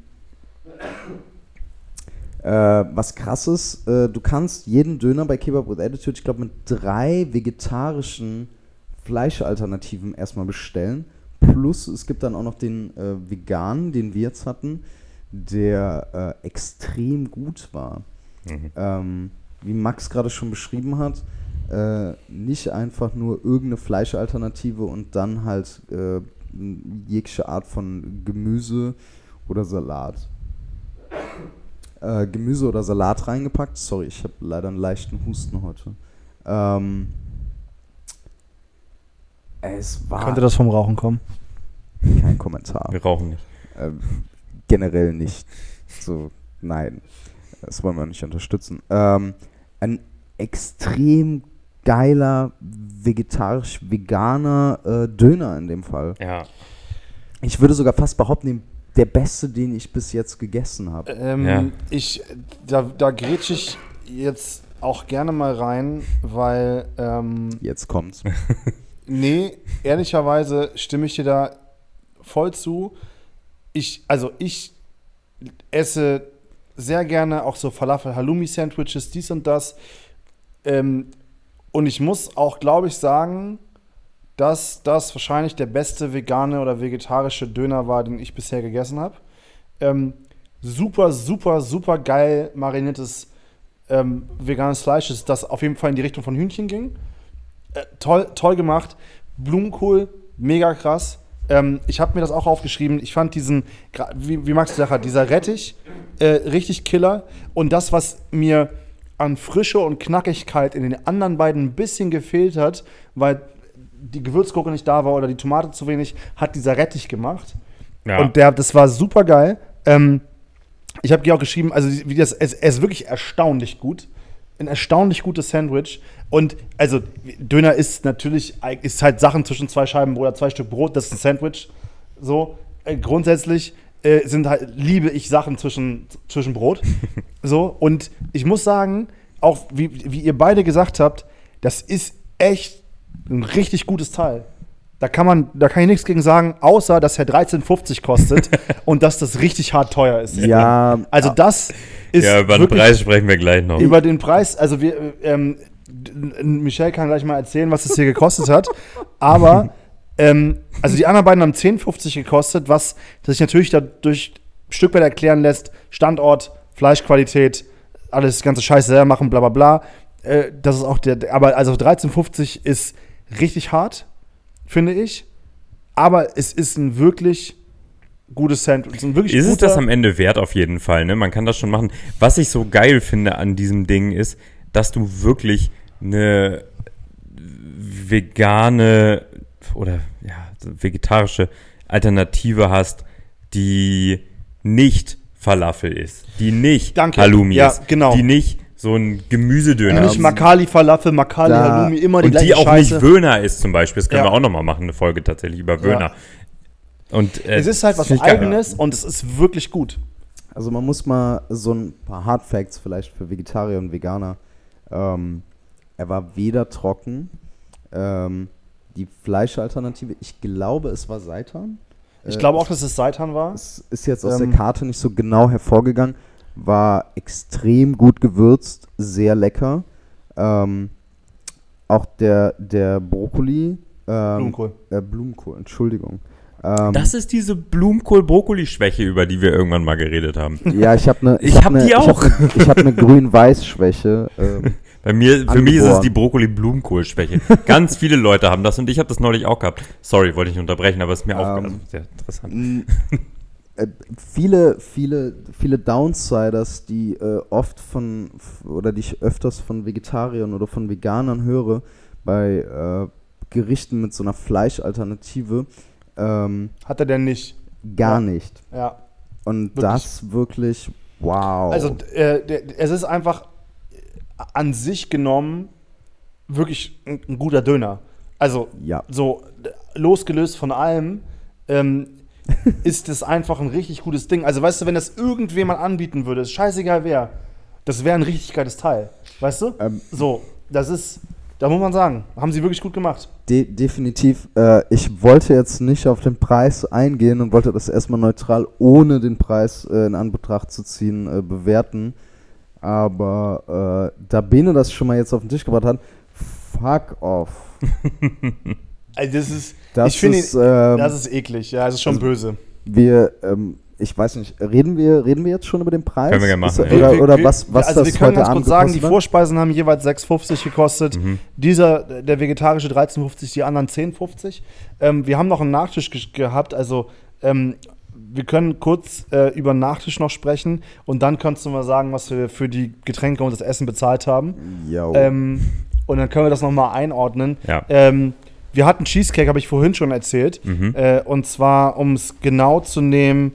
äh, was krass ist, äh, du kannst jeden Döner bei Kebab with Attitude, ich glaube, mit drei vegetarischen Fleischalternativen erstmal bestellen. Plus es gibt dann auch noch den äh, veganen, den wir jetzt hatten, der äh, extrem gut war. Mhm. Ähm, wie Max gerade schon beschrieben hat, äh, nicht einfach nur irgendeine Fleischalternative und dann halt äh, jegliche Art von Gemüse oder Salat. Äh, Gemüse oder Salat reingepackt. Sorry, ich habe leider einen leichten Husten heute. Ähm, Es war Könnte das vom Rauchen kommen? kein Kommentar. Wir rauchen nicht. Ähm, generell nicht. So, nein. Das wollen wir nicht unterstützen. Ähm, ein extrem geiler vegetarisch-veganer äh, Döner in dem Fall. Ja. Ich würde sogar fast behaupten, der beste, den ich bis jetzt gegessen habe. Ähm, Ja. Ich, da, da grätsch ich jetzt auch gerne mal rein, weil, ähm, Jetzt kommt's. nee, ehrlicherweise stimme ich dir da voll zu. Ich, also ich esse sehr gerne auch so Falafel-Halloumi-Sandwiches, dies und das. Ähm, und ich muss auch, glaube ich, sagen, dass das wahrscheinlich der beste vegane oder vegetarische Döner war, den ich bisher gegessen habe. Ähm, super, super, super geil mariniertes ähm, veganes Fleisch, ist, das auf jeden Fall in die Richtung von Hühnchen ging. Äh, toll, toll gemacht. Blumenkohl, mega krass. Ähm, ich habe mir das auch aufgeschrieben. Ich fand diesen, wie, wie Max gesagt hat, dieser Rettich äh, richtig killer. Und das, was mir an Frische und Knackigkeit in den anderen beiden ein bisschen gefehlt hat, weil die Gewürzgurke nicht da war oder die Tomate zu wenig, hat dieser Rettich gemacht. Ja. Und der, das war super geil. Ähm, ich habe dir auch geschrieben, also wie das, es, es ist wirklich erstaunlich gut. Ein erstaunlich gutes Sandwich. Und also Döner ist natürlich, ist halt Sachen zwischen zwei Scheiben oder zwei Stück Brot, das ist ein Sandwich. So, äh, grundsätzlich äh, sind halt, liebe ich Sachen zwischen, zwischen Brot. so, und ich muss sagen, auch wie, wie ihr beide gesagt habt, das ist echt ein richtig gutes Teil. Da kann man, da kann ich nichts gegen sagen, außer dass er 13,50 kostet und dass das richtig hart teuer ist. Ja, Also das ist ja, über den wirklich- Preis sprechen wir gleich noch. über den Preis, also wir, ähm, Michelle kann gleich mal erzählen, was es hier gekostet hat. Aber, ähm, also die anderen beiden haben 10,50 gekostet, was sich natürlich dadurch ein Stück weit erklären lässt: Standort, Fleischqualität, alles ganze Scheiße selber machen, bla bla bla. Äh, das ist auch der- aber also 13,50 ist richtig hart, finde ich. Aber es ist ein wirklich gutes Sandwich. Ein wirklich Ist es das am Ende wert auf jeden Fall, ne? Man kann das schon machen. Was ich so geil finde an diesem Ding ist, dass du wirklich eine vegane oder ja, vegetarische Alternative hast, die nicht Falafel ist, die nicht Danke. Halloumi Ja, ist, genau. die nicht so ein Gemüsedöner Nicht Makali Falafel, Makali Da- Halloumi, immer die und gleiche die auch Scheiße. nicht Wöhner ist zum Beispiel. Das können Ja. wir auch noch mal machen, eine Folge tatsächlich über Wöhner. Und, äh, Es ist halt was geil. Eigenes und es ist wirklich gut. Also man muss mal so ein paar Hard Facts vielleicht für Vegetarier und Veganer. Ähm, er war weder trocken. Ähm, die Fleischalternative, ich glaube, es war Seitan. Ich Äh, glaube auch, dass es Seitan war. Es ist jetzt aus Ähm, der Karte nicht so genau hervorgegangen. War extrem gut gewürzt, sehr lecker. Ähm, auch der, der Brokkoli. Ähm, Blumenkohl. Äh, Blumenkohl, Entschuldigung. Ähm, Das ist diese Blumenkohl-Brokkoli-Schwäche, über die wir irgendwann mal geredet haben. ja, ich habe eine. Ich hab die auch. Ich habe eine Grün-Weiß-Schwäche. Ähm, Bei mir, für mich ist es Angeboren. die Brokkoli-Blumenkohl-Schwäche. Ganz viele Leute haben das und ich habe das neulich auch gehabt. Sorry, wollte ich nicht unterbrechen, aber es ist mir auch Ähm, also sehr interessant. Äh, viele, viele, viele Downsiders, die äh, oft von oder die ich öfters von Vegetariern oder von Veganern höre, bei äh, Gerichten mit so einer Fleischalternative, ähm, Hat er denn nicht? gar Ja. nicht. Ja. Und Wirklich. das wirklich, wow. Also, äh, es ist einfach äh, an sich genommen wirklich ein, ein guter Döner. Also, ja. so losgelöst von allem, ähm, ist es einfach ein richtig gutes Ding. Also, weißt du, wenn das irgendjemand anbieten würde, ist scheißegal wer, das wäre ein richtig geiles Teil. Weißt du? Ähm, So, das ist, da muss man sagen, haben sie wirklich gut gemacht. De definitiv. Äh, ich wollte jetzt nicht auf den Preis eingehen und wollte das erstmal neutral, ohne den Preis äh, in Anbetracht zu ziehen, äh, bewerten. Aber äh, da Bene das schon mal jetzt auf den Tisch gebracht hat, fuck off. Also, das ist, Das ich finde, ähm, das ist eklig. Ja, das ist schon also- böse. wir, ähm, ich weiß nicht, reden wir, reden wir jetzt schon über den Preis? Können wir gerne machen, Ist, ja. Oder, oder wir- was, was also das wir können heute ganz Abend kurz sagen, die? Vorspeisen haben jeweils 6,50 gekostet. Mhm. Dieser, der vegetarische 13,50, die anderen 10,50. Ähm, wir haben noch einen Nachtisch ge gehabt, also ähm, wir können kurz äh, über den Nachtisch noch sprechen und dann kannst du mal sagen, was wir für die Getränke und das Essen bezahlt haben. Ähm, und dann können wir das nochmal einordnen. Ja. Ähm, wir hatten Cheesecake, habe ich vorhin schon erzählt. Mhm. Äh, und zwar, um es genau zu nehmen,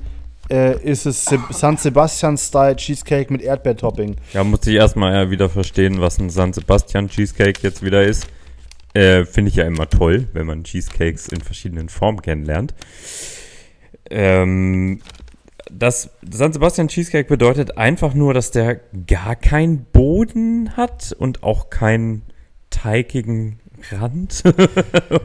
äh, ist es Se San Sebastian-Style Cheesecake mit Erdbeertopping. Ja, muss ich erstmal ja wieder verstehen, was ein San Sebastian Cheesecake jetzt wieder ist. Äh, Finde ich ja immer toll, wenn man Cheesecakes in verschiedenen Formen kennenlernt. Ähm, das San Sebastian Cheesecake bedeutet einfach nur, dass der gar keinen Boden hat und auch keinen teigigen Rand.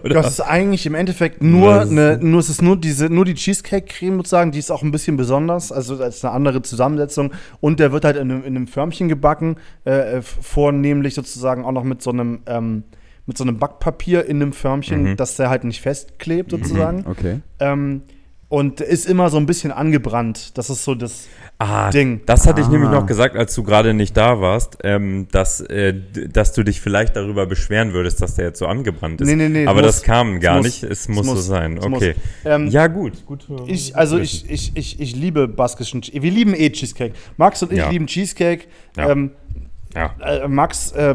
Das ist eigentlich im Endeffekt nur eine, nur es ist nur diese, nur die Cheesecake-Creme sozusagen, die ist auch ein bisschen besonders, also als eine andere Zusammensetzung. Und der wird halt in einem, in einem Förmchen gebacken, äh, f- vornehmlich sozusagen auch noch mit so einem, ähm, mit so einem Backpapier in einem Förmchen, Mhm. dass der halt nicht festklebt sozusagen. Okay. Ähm, und ist immer so ein bisschen angebrannt. Das ist so das. Ah, Ding. das hatte ich nämlich Ah. noch gesagt, als du gerade nicht da warst, ähm, dass, äh, dass du dich vielleicht darüber beschweren würdest, dass der jetzt so angebrannt ist. Nee, nee, nee, Aber muss. das kam gar muss. nicht. Es Es muss so muss. sein. Es muss. Okay. Ähm, ja, gut. gut Ich, also ich, ich, ich, ich liebe baskischen Che- Wir lieben eh Cheesecake. Max und ich Ja. lieben Cheesecake. Ja. Ähm, Ja. äh, Max äh,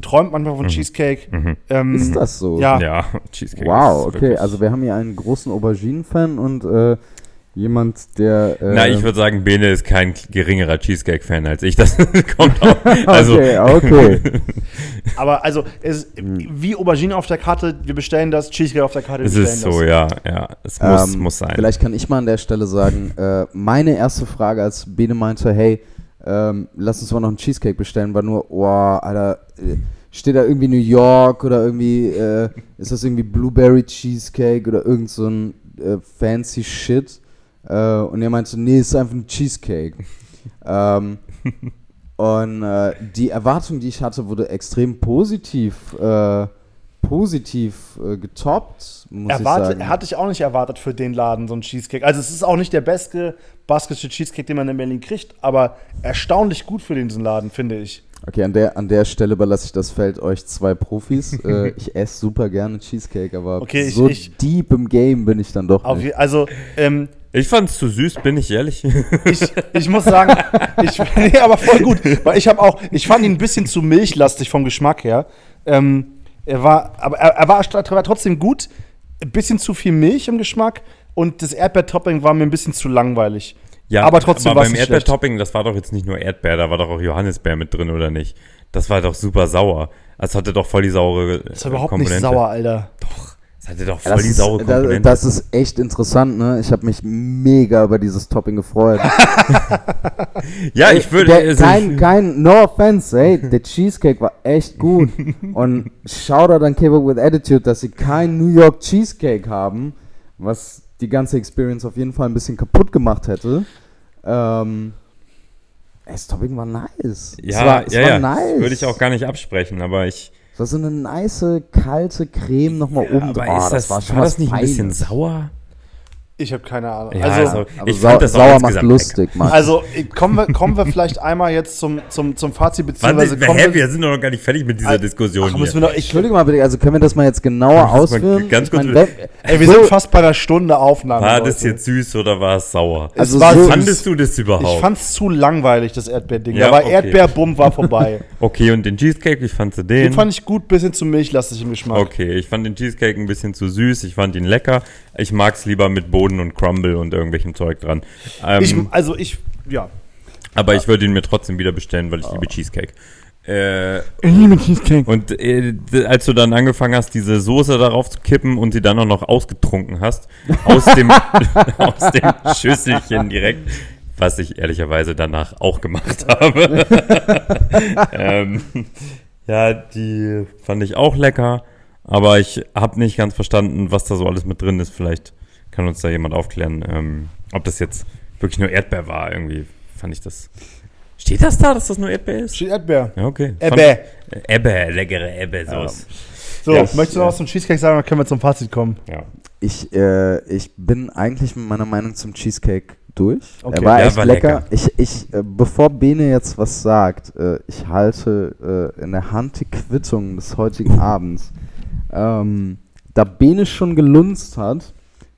träumt manchmal von Cheesecake. Mhm. Ähm, Ist das so? Ja. Ja, Cheesecake. Wow, ist okay. Also wir haben hier einen großen Auberginen-Fan und äh, jemand, der. Äh, Na, ich würde sagen, Bene ist kein geringerer Cheesecake-Fan als ich. Das kommt auch. Also, okay, okay. Aber also, es, wie Aubergine auf der Karte, wir bestellen das, Cheesecake auf der Karte, wir es bestellen ist das. so, ja, ja. Es muss, Ähm, muss sein. Vielleicht kann ich mal an der Stelle sagen, äh, meine erste Frage, als Bene meinte, hey, ähm, lass uns mal noch einen Cheesecake bestellen, war nur, oh, Alter, äh, steht da irgendwie New York oder irgendwie, äh, ist das irgendwie Blueberry Cheesecake oder irgend so ein äh, fancy Shit? Äh, und er meinte, nee, ist einfach ein Cheesecake. ähm, und äh, die Erwartung, die ich hatte, wurde extrem positiv, äh, positiv äh, getoppt, muss Erwartet, ich sagen. hatte ich auch nicht erwartet für den Laden, so ein Cheesecake. Also, es ist auch nicht der beste baskische Cheesecake, den man in Berlin kriegt, aber erstaunlich gut für diesen Laden, finde ich. Okay, an der, an der Stelle überlasse ich das Feld euch zwei Profis. äh, ich esse super gerne Cheesecake, aber Okay, ich- so ich- deep im Game bin ich dann doch Auf, nicht. je- also, ähm, ich fand es zu süß, bin ich ehrlich. ich, ich muss sagen, ich, nee, aber voll gut, weil ich habe auch, ich fand ihn ein bisschen zu milchlastig vom Geschmack her. Ähm, er war, aber er, er, war, er war trotzdem gut, ein bisschen zu viel Milch im Geschmack und das Erdbeertopping war mir ein bisschen zu langweilig. Ja, aber trotzdem aber war's beim. Erdbeertopping, das war doch jetzt nicht nur Erdbeer, da war doch auch Johannisbeer mit drin, oder nicht? Das war doch super sauer. Das hatte doch voll die saure Das war überhaupt nicht sauer, Alter. Doch, hatte doch voll Das die ist, saure da, Komponente. das ist echt interessant, ne? Ich habe mich mega über dieses Topping gefreut. ja, ich würde. Also kein, kein, no offense, ey, der Cheesecake war echt gut. Und Shoutout an Cable with Attitude, dass sie kein New York Cheesecake haben, was die ganze Experience auf jeden Fall ein bisschen kaputt gemacht hätte. Ähm, das Topping war nice. es ja, war, es ja, war ja. nice. Würde ich auch gar nicht absprechen, aber ich. Es war so eine nice, kalte Creme nochmal oben drauf. ist das, war schon das was nicht ein bisschen Feines. sauer? Ich habe keine Ahnung. Ja, also, also- Aber Ich fand das auch sauer macht lustig, Mann. also kommen, wir, kommen wir vielleicht einmal jetzt zum, zum, zum Fazit, beziehungsweise Warte, kommen wir, wir sind doch noch gar nicht fertig mit dieser Ah, Diskussion Ach, wir hier. noch, ich, Entschuldigung mal bitte, also können wir das mal jetzt genauer ausführen? ganz Ich mein, kurz- ey, wir so- sind fast bei einer Stunde Aufnahme. War das jetzt süß oder war es sauer? Also war so- süß. Fandest du das überhaupt? Ich fand's zu langweilig, das Erdbeerding. Ja, da war okay. Erdbeerbumm, war vorbei. okay, und den Cheesecake, wie fandst du den? Den fand ich gut, bisschen zu milchlastig im Geschmack. Okay, ich fand den Cheesecake ein bisschen zu süß, ich fand ihn lecker. Ich mag es lieber mit Boden und Crumble und irgendwelchem Zeug dran. Ähm, Ich, also ich, ja. aber ich würde ihn mir trotzdem wieder bestellen, weil ich liebe Cheesecake. Äh, Ich liebe Cheesecake. und äh, als du dann angefangen hast, diese Soße darauf zu kippen und sie dann auch noch ausgetrunken hast, aus dem, aus dem Schüsselchen direkt, was ich ehrlicherweise danach auch gemacht habe. ähm, ja, die fand ich auch lecker, aber ich habe nicht ganz verstanden, was da so alles mit drin ist. Vielleicht kann uns da jemand aufklären, ähm, ob das jetzt wirklich nur Erdbeer war. Irgendwie fand ich das. Steht das da, dass das nur Erdbeer ist? Steht Erdbeer. Ja, okay. Ebbe. Ebbe, leckere Ebbe-Sauce. So, Ja. möchtest du noch was zum Cheesecake sagen, dann können wir zum Fazit kommen. Ja. Ich, äh, ich bin eigentlich mit meiner Meinung zum Cheesecake durch. Okay. Er war Ja, echt war lecker. lecker. Ich, ich, äh, bevor Bene jetzt was sagt, äh, ich halte äh, in der Hand die Quittung des heutigen Abends. Ähm, da Bene schon gelunzt hat,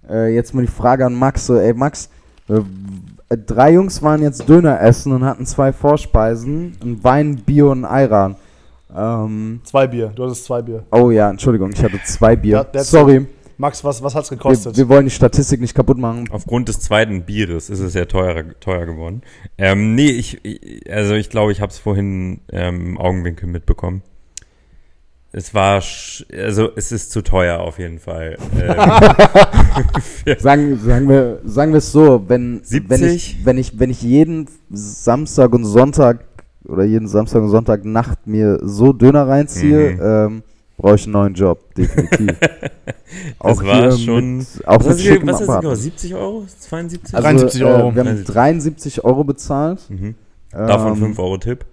äh, jetzt mal die Frage an Max: so, Ey, Max, äh, w- drei Jungs waren jetzt Döner essen und hatten zwei Vorspeisen, ein Wein, Bier und ein Ayran. Ähm, Zwei Bier. Du hattest zwei Bier. oh ja, Entschuldigung, ich hatte zwei Bier. Ja, that's Sorry, Max, was, was hat's wir, gekostet? wir wollen die Statistik nicht kaputt machen. Aufgrund des zweiten Bieres ist es ja teurer, teuer geworden. Ähm, nee, ich, ich- also ich glaube, ich habe es vorhin ähm, im Augenwinkel mitbekommen. Es war, also es ist zu teuer auf jeden Fall. Ähm, Sagen, sagen wir sagen wir es so, wenn, wenn, 70? ich, wenn, ich, wenn ich jeden Samstag und Sonntag oder jeden Samstag und Sonntag Nacht mir so Döner reinziehe, Mhm. ähm, brauche ich einen neuen Job, definitiv. Das war schon- Mit, auch was mit was Apparat. gekostet? 70 Euro? 72? Also, 73 Euro. Äh, wir haben 73 Euro bezahlt. mhm. Davon Ähm, 5 Euro Tipp.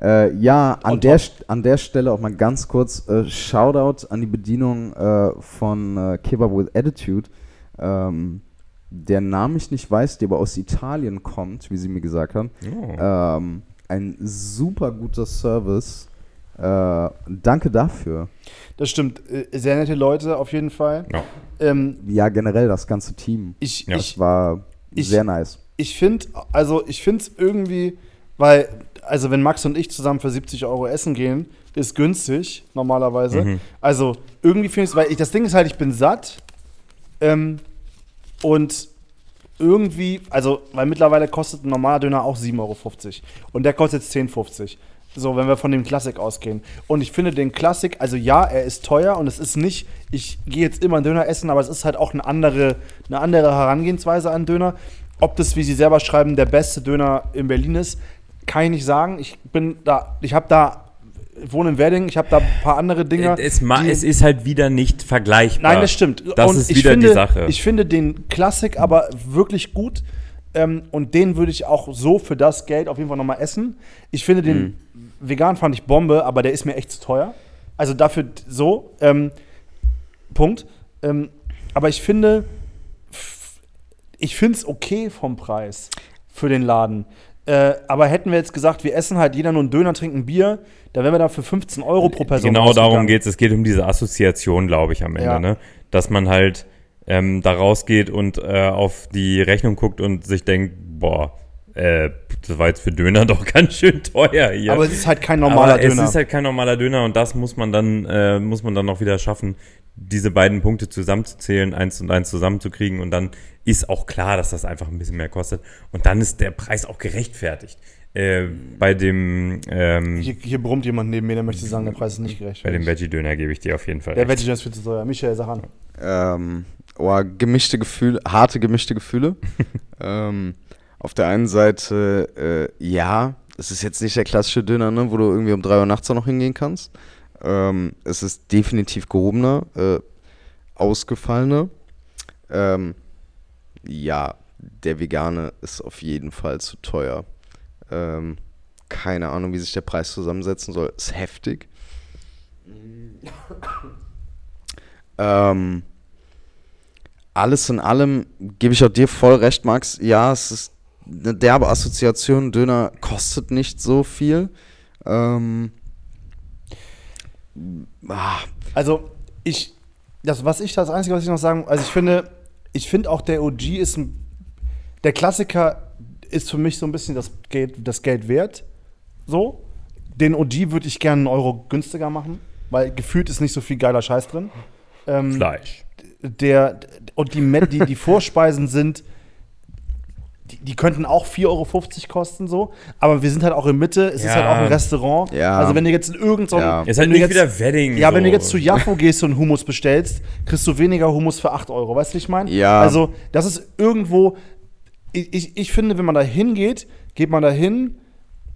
Äh, ja, an der, an der Stelle auch mal ganz kurz äh, Shoutout an die Bedienung äh, von äh, Kebab with Attitude, ähm, der Name ich nicht weiß, die aber aus Italien kommt, wie sie mir gesagt haben. Oh. Ähm, ein super guter Service. Äh, danke dafür. Das stimmt. Äh, Sehr nette Leute auf jeden Fall. Ja. Ähm, Ja, generell das ganze Team. ich, Ja. ich, Das war ich- sehr nice. ich finde, also ich finde es irgendwie, weil, also wenn Max und ich zusammen für 70 Euro essen gehen, ist günstig normalerweise. Mhm. Also irgendwie finde ich es, weil ich, das Ding ist halt, ich bin satt ähm, und irgendwie, also, weil mittlerweile kostet ein normaler Döner auch 7,50 Euro und der kostet jetzt 10,50 so, wenn wir von dem Klassik ausgehen. Und ich finde den Klassik, also ja, er ist teuer und es ist nicht, ich gehe jetzt immer einen Döner essen, aber es ist halt auch eine andere, eine andere Herangehensweise an Döner. Ob das, wie Sie selber schreiben, der beste Döner in Berlin ist, kann ich nicht sagen. Ich bin da, ich habe da, ich wohne in Wedding, ich habe da ein paar andere Dinge. es, es ist halt wieder nicht vergleichbar. Nein, das stimmt. Das und ist wieder finde, die Sache. Ich finde den Klassik aber wirklich gut. Ähm, und den würde ich auch so für das Geld auf jeden Fall nochmal essen. Ich finde den Mhm. vegan fand ich Bombe, aber der ist mir echt zu teuer. Also dafür so. Ähm, Punkt. Ähm, aber ich finde, ich finde es okay vom Preis für den Laden. Äh, aber hätten wir jetzt gesagt, wir essen halt jeder nur einen Döner, trinken Bier, da wären wir da für 15 Euro pro Person. Genau darum geht es. Es geht um diese Assoziation, glaube ich, am Ende. Ja. Ne? Dass man halt ähm, da rausgeht und äh, auf die Rechnung guckt und sich denkt, boah, äh, das war jetzt für Döner doch ganz schön teuer hier. Aber es ist halt kein normaler Aber Döner. Es ist halt kein normaler Döner und das muss man dann, äh, muss man dann auch wieder schaffen, diese beiden Punkte zusammenzuzählen, eins und eins zusammenzukriegen und dann ist auch klar, dass das einfach ein bisschen mehr kostet und dann ist der Preis auch gerechtfertigt. Äh, bei dem, ähm, Hier, hier brummt jemand neben mir, der möchte sagen, der Preis ist nicht gerecht. bei dem Veggie-Döner gebe ich dir auf jeden Fall der recht. Veggie ist viel zu teuer. Michael, sag an. Ähm, oh, gemischte Gefühle, harte gemischte Gefühle. ähm, auf der einen Seite, äh, ja, es ist jetzt nicht der klassische Döner, ne, wo du irgendwie um 3 Uhr nachts auch noch hingehen kannst. Ähm, es ist definitiv gehobener, äh, ausgefallener. Ähm, ja, der vegane ist auf jeden Fall zu teuer. Ähm, keine Ahnung, wie sich der Preis zusammensetzen soll. Ist heftig. Ähm, alles in allem gebe ich auch dir voll recht, Max. Ja, es ist eine derbe Assoziation. Döner kostet nicht so viel. Ähm, ah, Also, ich, das, was ich, das Einzige, was ich noch sagen, also ich finde, ich finde auch der OG ist ein, der Klassiker ist für mich so ein bisschen das Geld, das Geld wert. So. Den OG würde ich gerne einen Euro günstiger machen, weil gefühlt ist nicht so viel geiler Scheiß drin. Ähm, Fleisch. der und die, Met- die, die Vorspeisen sind, die, die könnten auch 4,50 Euro kosten, so, aber wir sind halt auch in Mitte, es ist Ja. halt auch ein Restaurant. Ja. Also wenn du jetzt in irgendein Ja. Ist halt wenn du nicht jetzt, wieder Wedding. Ja, so. wenn du jetzt zu Jaffo gehst und Hummus bestellst, kriegst du weniger Hummus für 8 Euro, weißt du, wie ich meine? Ja. Also, das ist irgendwo, ich, ich, ich finde, wenn man da hingeht, geht man da hin,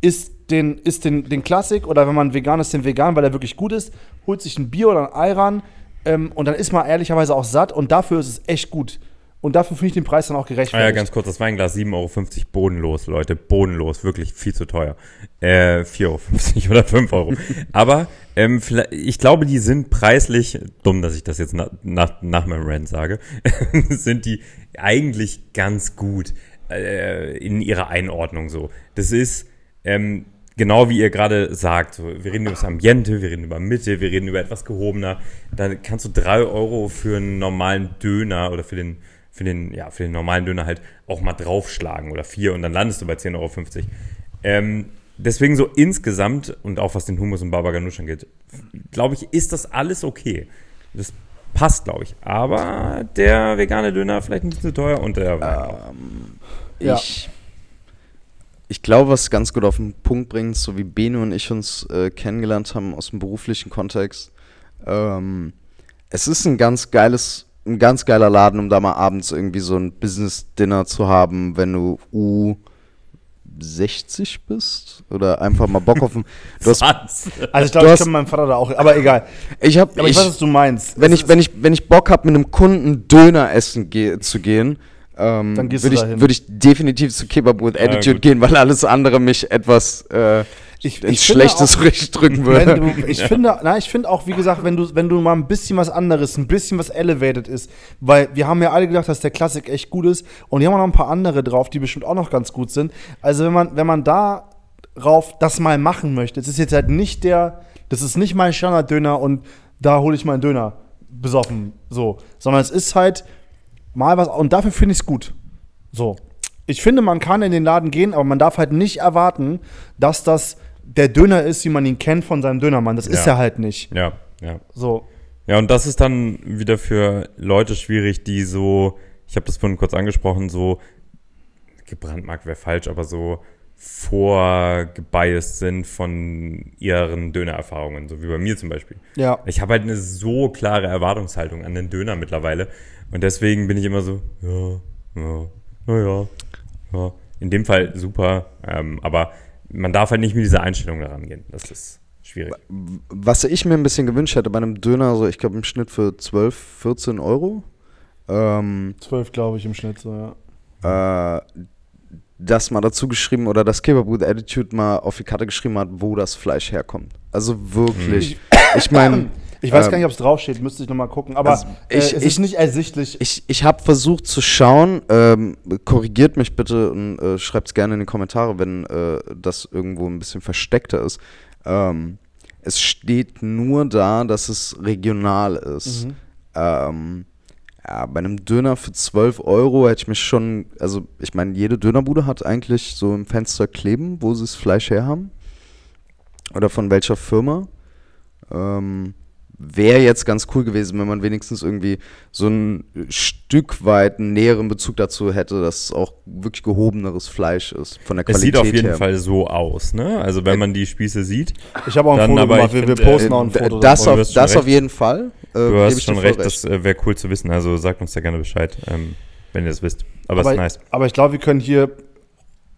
isst den, isst den, den Klassik oder wenn man vegan ist, den vegan, weil er wirklich gut ist, holt sich ein Bier oder ein Ayran ähm, und dann ist man ehrlicherweise auch satt und dafür ist es echt gut. Und dafür finde ich den Preis dann auch Ah ja, gerechtfertigt. ganz kurz, das Weinglas 7,50 Euro, bodenlos, Leute, bodenlos, wirklich viel zu teuer. Äh, 4,50 Euro oder 5 Euro. Aber ähm, ich glaube, die sind preislich, dumm, dass ich das jetzt nach, nach, nach meinem Rant sage, sind die eigentlich ganz gut äh, in ihrer Einordnung so. Das ist ähm, genau wie ihr gerade sagt, so, wir reden über das Ambiente, wir reden über Mitte, wir reden über etwas gehobener. Da kannst du 3 Euro für einen normalen Döner oder für den, für den, ja, für den normalen Döner halt auch mal draufschlagen oder 4 und dann landest du bei 10,50 Euro. Ähm, deswegen so insgesamt und auch was den Hummus und Baba Ganoush angeht, glaube ich, ist das alles okay. Das passt, glaube ich. Aber der vegane Döner vielleicht ein bisschen zu teuer und der Ähm, Ja. Ich, ich glaube, was ganz gut auf den Punkt bringt, so wie Bene und ich uns äh, kennengelernt haben aus dem beruflichen Kontext. Ähm, es ist ein ganz geiles, ein ganz geiler Laden, um da mal abends irgendwie so ein Business-Dinner zu haben, wenn du U60 bist oder einfach mal Bock auf ein. Du hast? Also ich glaube, ich kann meinem Vater da auch. Aber egal. ich habe, Aber ich, ich, weiß, was du meinst. wenn ich, wenn ich, wenn ich Bock habe, mit einem Kunden Döner essen ge zu gehen, ähm, würde ich, würd ich definitiv zu Kebab with Attitude gut. gehen, weil alles andere mich etwas äh, Ich- ins ich finde schlechtes Licht drücken würde. du, ich finde, na, ich finde auch, wie gesagt, wenn du, wenn du mal ein bisschen was anderes, ein bisschen was elevated ist, weil wir haben ja alle gedacht, dass der Klassik echt gut ist und hier haben wir noch ein paar andere drauf, die bestimmt auch noch ganz gut sind. Also wenn man, wenn man darauf das mal machen möchte, es ist jetzt halt nicht der, das ist nicht mein Standarddöner und da hole ich meinen Döner besoffen, so, sondern es ist halt mal was und dafür finde ich es gut. So. Ich finde, man kann in den Laden gehen, aber man darf halt nicht erwarten, dass das der Döner ist, wie man ihn kennt von seinem Dönermann. Das ist Ja. er halt nicht. Ja, ja. So. Ja, und das ist dann wieder für Leute schwierig, die so, ich habe das vorhin kurz angesprochen, so gebrandmarkt wäre falsch, aber so vorgebiased sind von ihren Dönererfahrungen, so wie bei mir zum Beispiel. Ja. Ich habe halt eine so klare Erwartungshaltung an den Döner mittlerweile und deswegen bin ich immer so, ja, ja, naja, ja. In dem Fall super, ähm, aber man darf halt nicht mit dieser Einstellung daran gehen. Das ist schwierig. Was ich mir ein bisschen gewünscht hätte bei einem Döner, so ich glaube im Schnitt für 12, 14 Euro, ähm, Zwölf, glaube ich, im Schnitt. So, ja. äh, das mal dazu geschrieben oder das Kebab with Attitude mal auf die Karte geschrieben hat, wo das Fleisch herkommt. Also wirklich. Ich meine, Ich weiß ähm, gar nicht, ob es draufsteht, müsste ich nochmal gucken. Aber Also, ich- äh, es ich- ist nicht ersichtlich. Ich, ich habe versucht zu schauen, ähm, korrigiert mich bitte und äh, schreibt es gerne in die Kommentare, wenn äh, das irgendwo ein bisschen versteckter ist. Ähm, es steht nur da, dass es regional ist. Mhm. Ähm, ja, bei einem Döner für 12 Euro hätte ich mich schon, also ich meine, jede Dönerbude hat eigentlich so im Fenster kleben, wo sie das Fleisch herhaben. Oder von welcher Firma. Ähm, Wäre jetzt ganz cool gewesen, wenn man wenigstens irgendwie so ein Stück weit einen näheren Bezug dazu hätte, dass es auch wirklich gehobeneres Fleisch ist, von der Es Qualität sieht auf jeden her. Fall so aus, ne? Also wenn man die Spieße sieht, Ich habe auch ein Foto gemacht. Wir, wir äh, posten auch ein Foto. das auf, das auf recht. jeden Fall. Äh, du hast ich schon voll recht, das äh, wäre cool zu wissen. Also sagt uns da gerne Bescheid, ähm, wenn ihr das wisst. Aber, aber, ist nice. aber ich glaube, wir können hier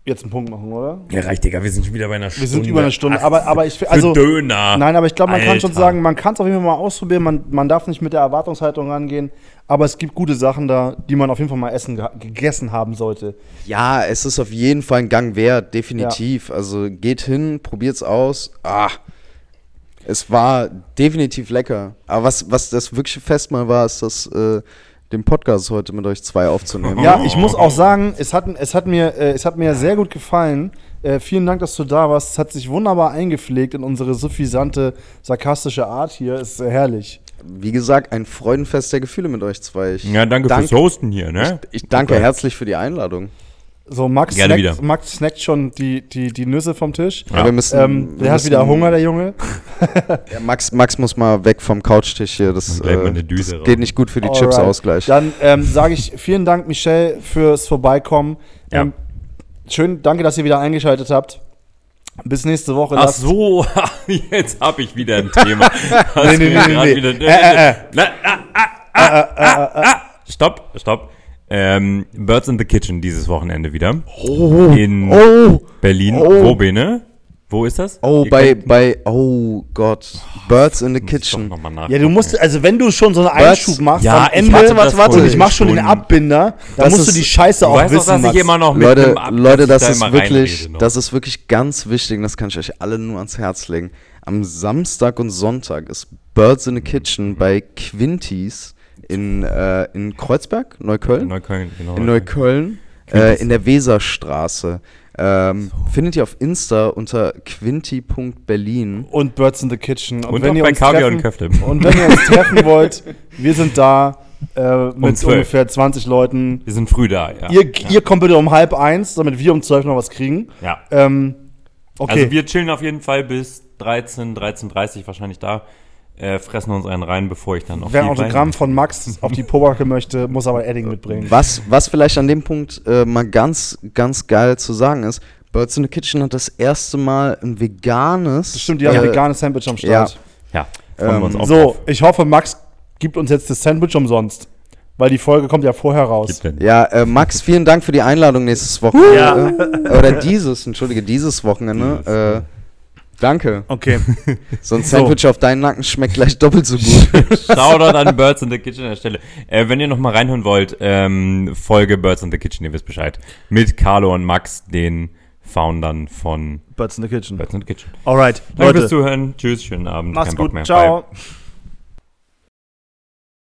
jetzt einen Punkt machen, oder? Ja, reicht, Digga, wir sind schon wieder bei einer Stunde. Wir sind über eine Stunde. Ach, aber, aber ich für also Döner. Nein, aber ich glaube, man kann schon Alter. sagen, man kann es auf jeden Fall mal ausprobieren. Man, man darf nicht mit der Erwartungshaltung rangehen. Aber es gibt gute Sachen da, die man auf jeden Fall mal essen, gegessen haben sollte. Ja, es ist auf jeden Fall ein Gang wert, definitiv. Also geht hin, probiert's aus. Ah, es war definitiv lecker. Aber was, was das wirkliche Festmahl war, ist das, äh, den Podcast heute mit euch zwei aufzunehmen. Ja, ich muss auch sagen, es hat, es hat, mir, äh, es hat mir sehr gut gefallen. Äh, vielen Dank, dass du da warst. Es hat sich wunderbar eingepflegt in unsere suffisante, sarkastische Art hier. Ist äh, herrlich. Wie gesagt, ein Freudenfest der Gefühle mit euch zwei. Ich, Ja, danke dank- fürs Hosten hier, ne? ich danke Okay. herzlich für die Einladung. So, Max, Gerne snackt, wieder. Max snackt schon die, die, die Nüsse vom Tisch. Ja. wir müssen, Ähm, wir der hat müssen- wieder Hunger, der Junge. Ja, Max, Max muss mal weg vom Couchtisch hier. Das, äh, das geht nicht gut für die. Chips-Ausgleich. Dann ähm, sage ich vielen Dank, Michelle, fürs Vorbeikommen. Ja. Ähm, schön, danke, dass ihr wieder eingeschaltet habt. Bis nächste Woche. Ach so, jetzt habe ich wieder ein Thema. Nee, nee, nee, nee. Stopp, stopp. Ähm, Birds in the Kitchen dieses Wochenende wieder. in Oh, Berlin. oh. Wo, Bene? Wo ist das? oh, Ihr bei, bei, oh Gott. Birds in the ich Kitchen. noch mal Ja, du musst, also wenn du schon so einen Was? Einschub machst Ja, am ich Ende das warte, und ich mach schon den. Abbinder, dann musst du ist- die Scheiße Du auch wissen, dass ich Max. immer noch mit Leute, Ab- Leute, dass das ich da ist wirklich, das ist wirklich ganz wichtig und das kann ich euch alle nur ans Herz legen. Am Samstag und Sonntag ist Birds in the Kitchen bei Quinties in, äh, in Kreuzberg, Neukölln? In Neukölln, genau. in Neukölln, äh, in der Weserstraße. Ähm, Findet ihr auf Insta unter quinti.berlin. und Birds in the Kitchen. Und, wenn auch ihr bei uns Kaviar treffen, und Köfte. Und wenn ihr uns treffen wollt, wir sind da äh, mit zwölf. ungefähr 20 Leuten. Wir sind früh da, ja. Ihr, ihr kommt bitte um halb eins, damit wir um zwölf noch was kriegen. ja. Ähm, Okay. Also wir chillen auf jeden Fall bis 13, 13.30 wahrscheinlich da. Äh, fressen uns einen rein, bevor ich dann auf Wer ein Autogramm von Max auf die Pobacke möchte, muss aber Edding mitbringen. Was, was vielleicht an dem Punkt äh, mal ganz, ganz geil zu sagen ist, Birds in the Kitchen hat das erste Mal ein veganes. Das stimmt, die haben äh, ein veganes Sandwich am Start. Ja, freuen wir uns Ähm, auch So, drauf. ich hoffe, Max gibt uns jetzt das Sandwich umsonst. Weil die Folge kommt ja vorher raus. Ja, äh, Max, vielen Dank für die Einladung nächstes Wochenende. Ja. Äh, oder dieses, entschuldige, dieses Wochenende. Äh, danke. Okay. So ein Sandwich auf deinen Nacken schmeckt gleich doppelt so gut. Shoutout an Birds in the Kitchen an der Stelle. Äh, wenn ihr noch mal reinhören wollt, ähm, Folge Birds in the Kitchen, ihr wisst Bescheid. Mit Carlo und Max, den Foundern von Birds in the Kitchen. Birds in the Kitchen. Alright, Danke fürs Leute. Zuhören. Tschüss, schönen Abend. Macht's Kein Bock gut. mehr. Ciao. Bye.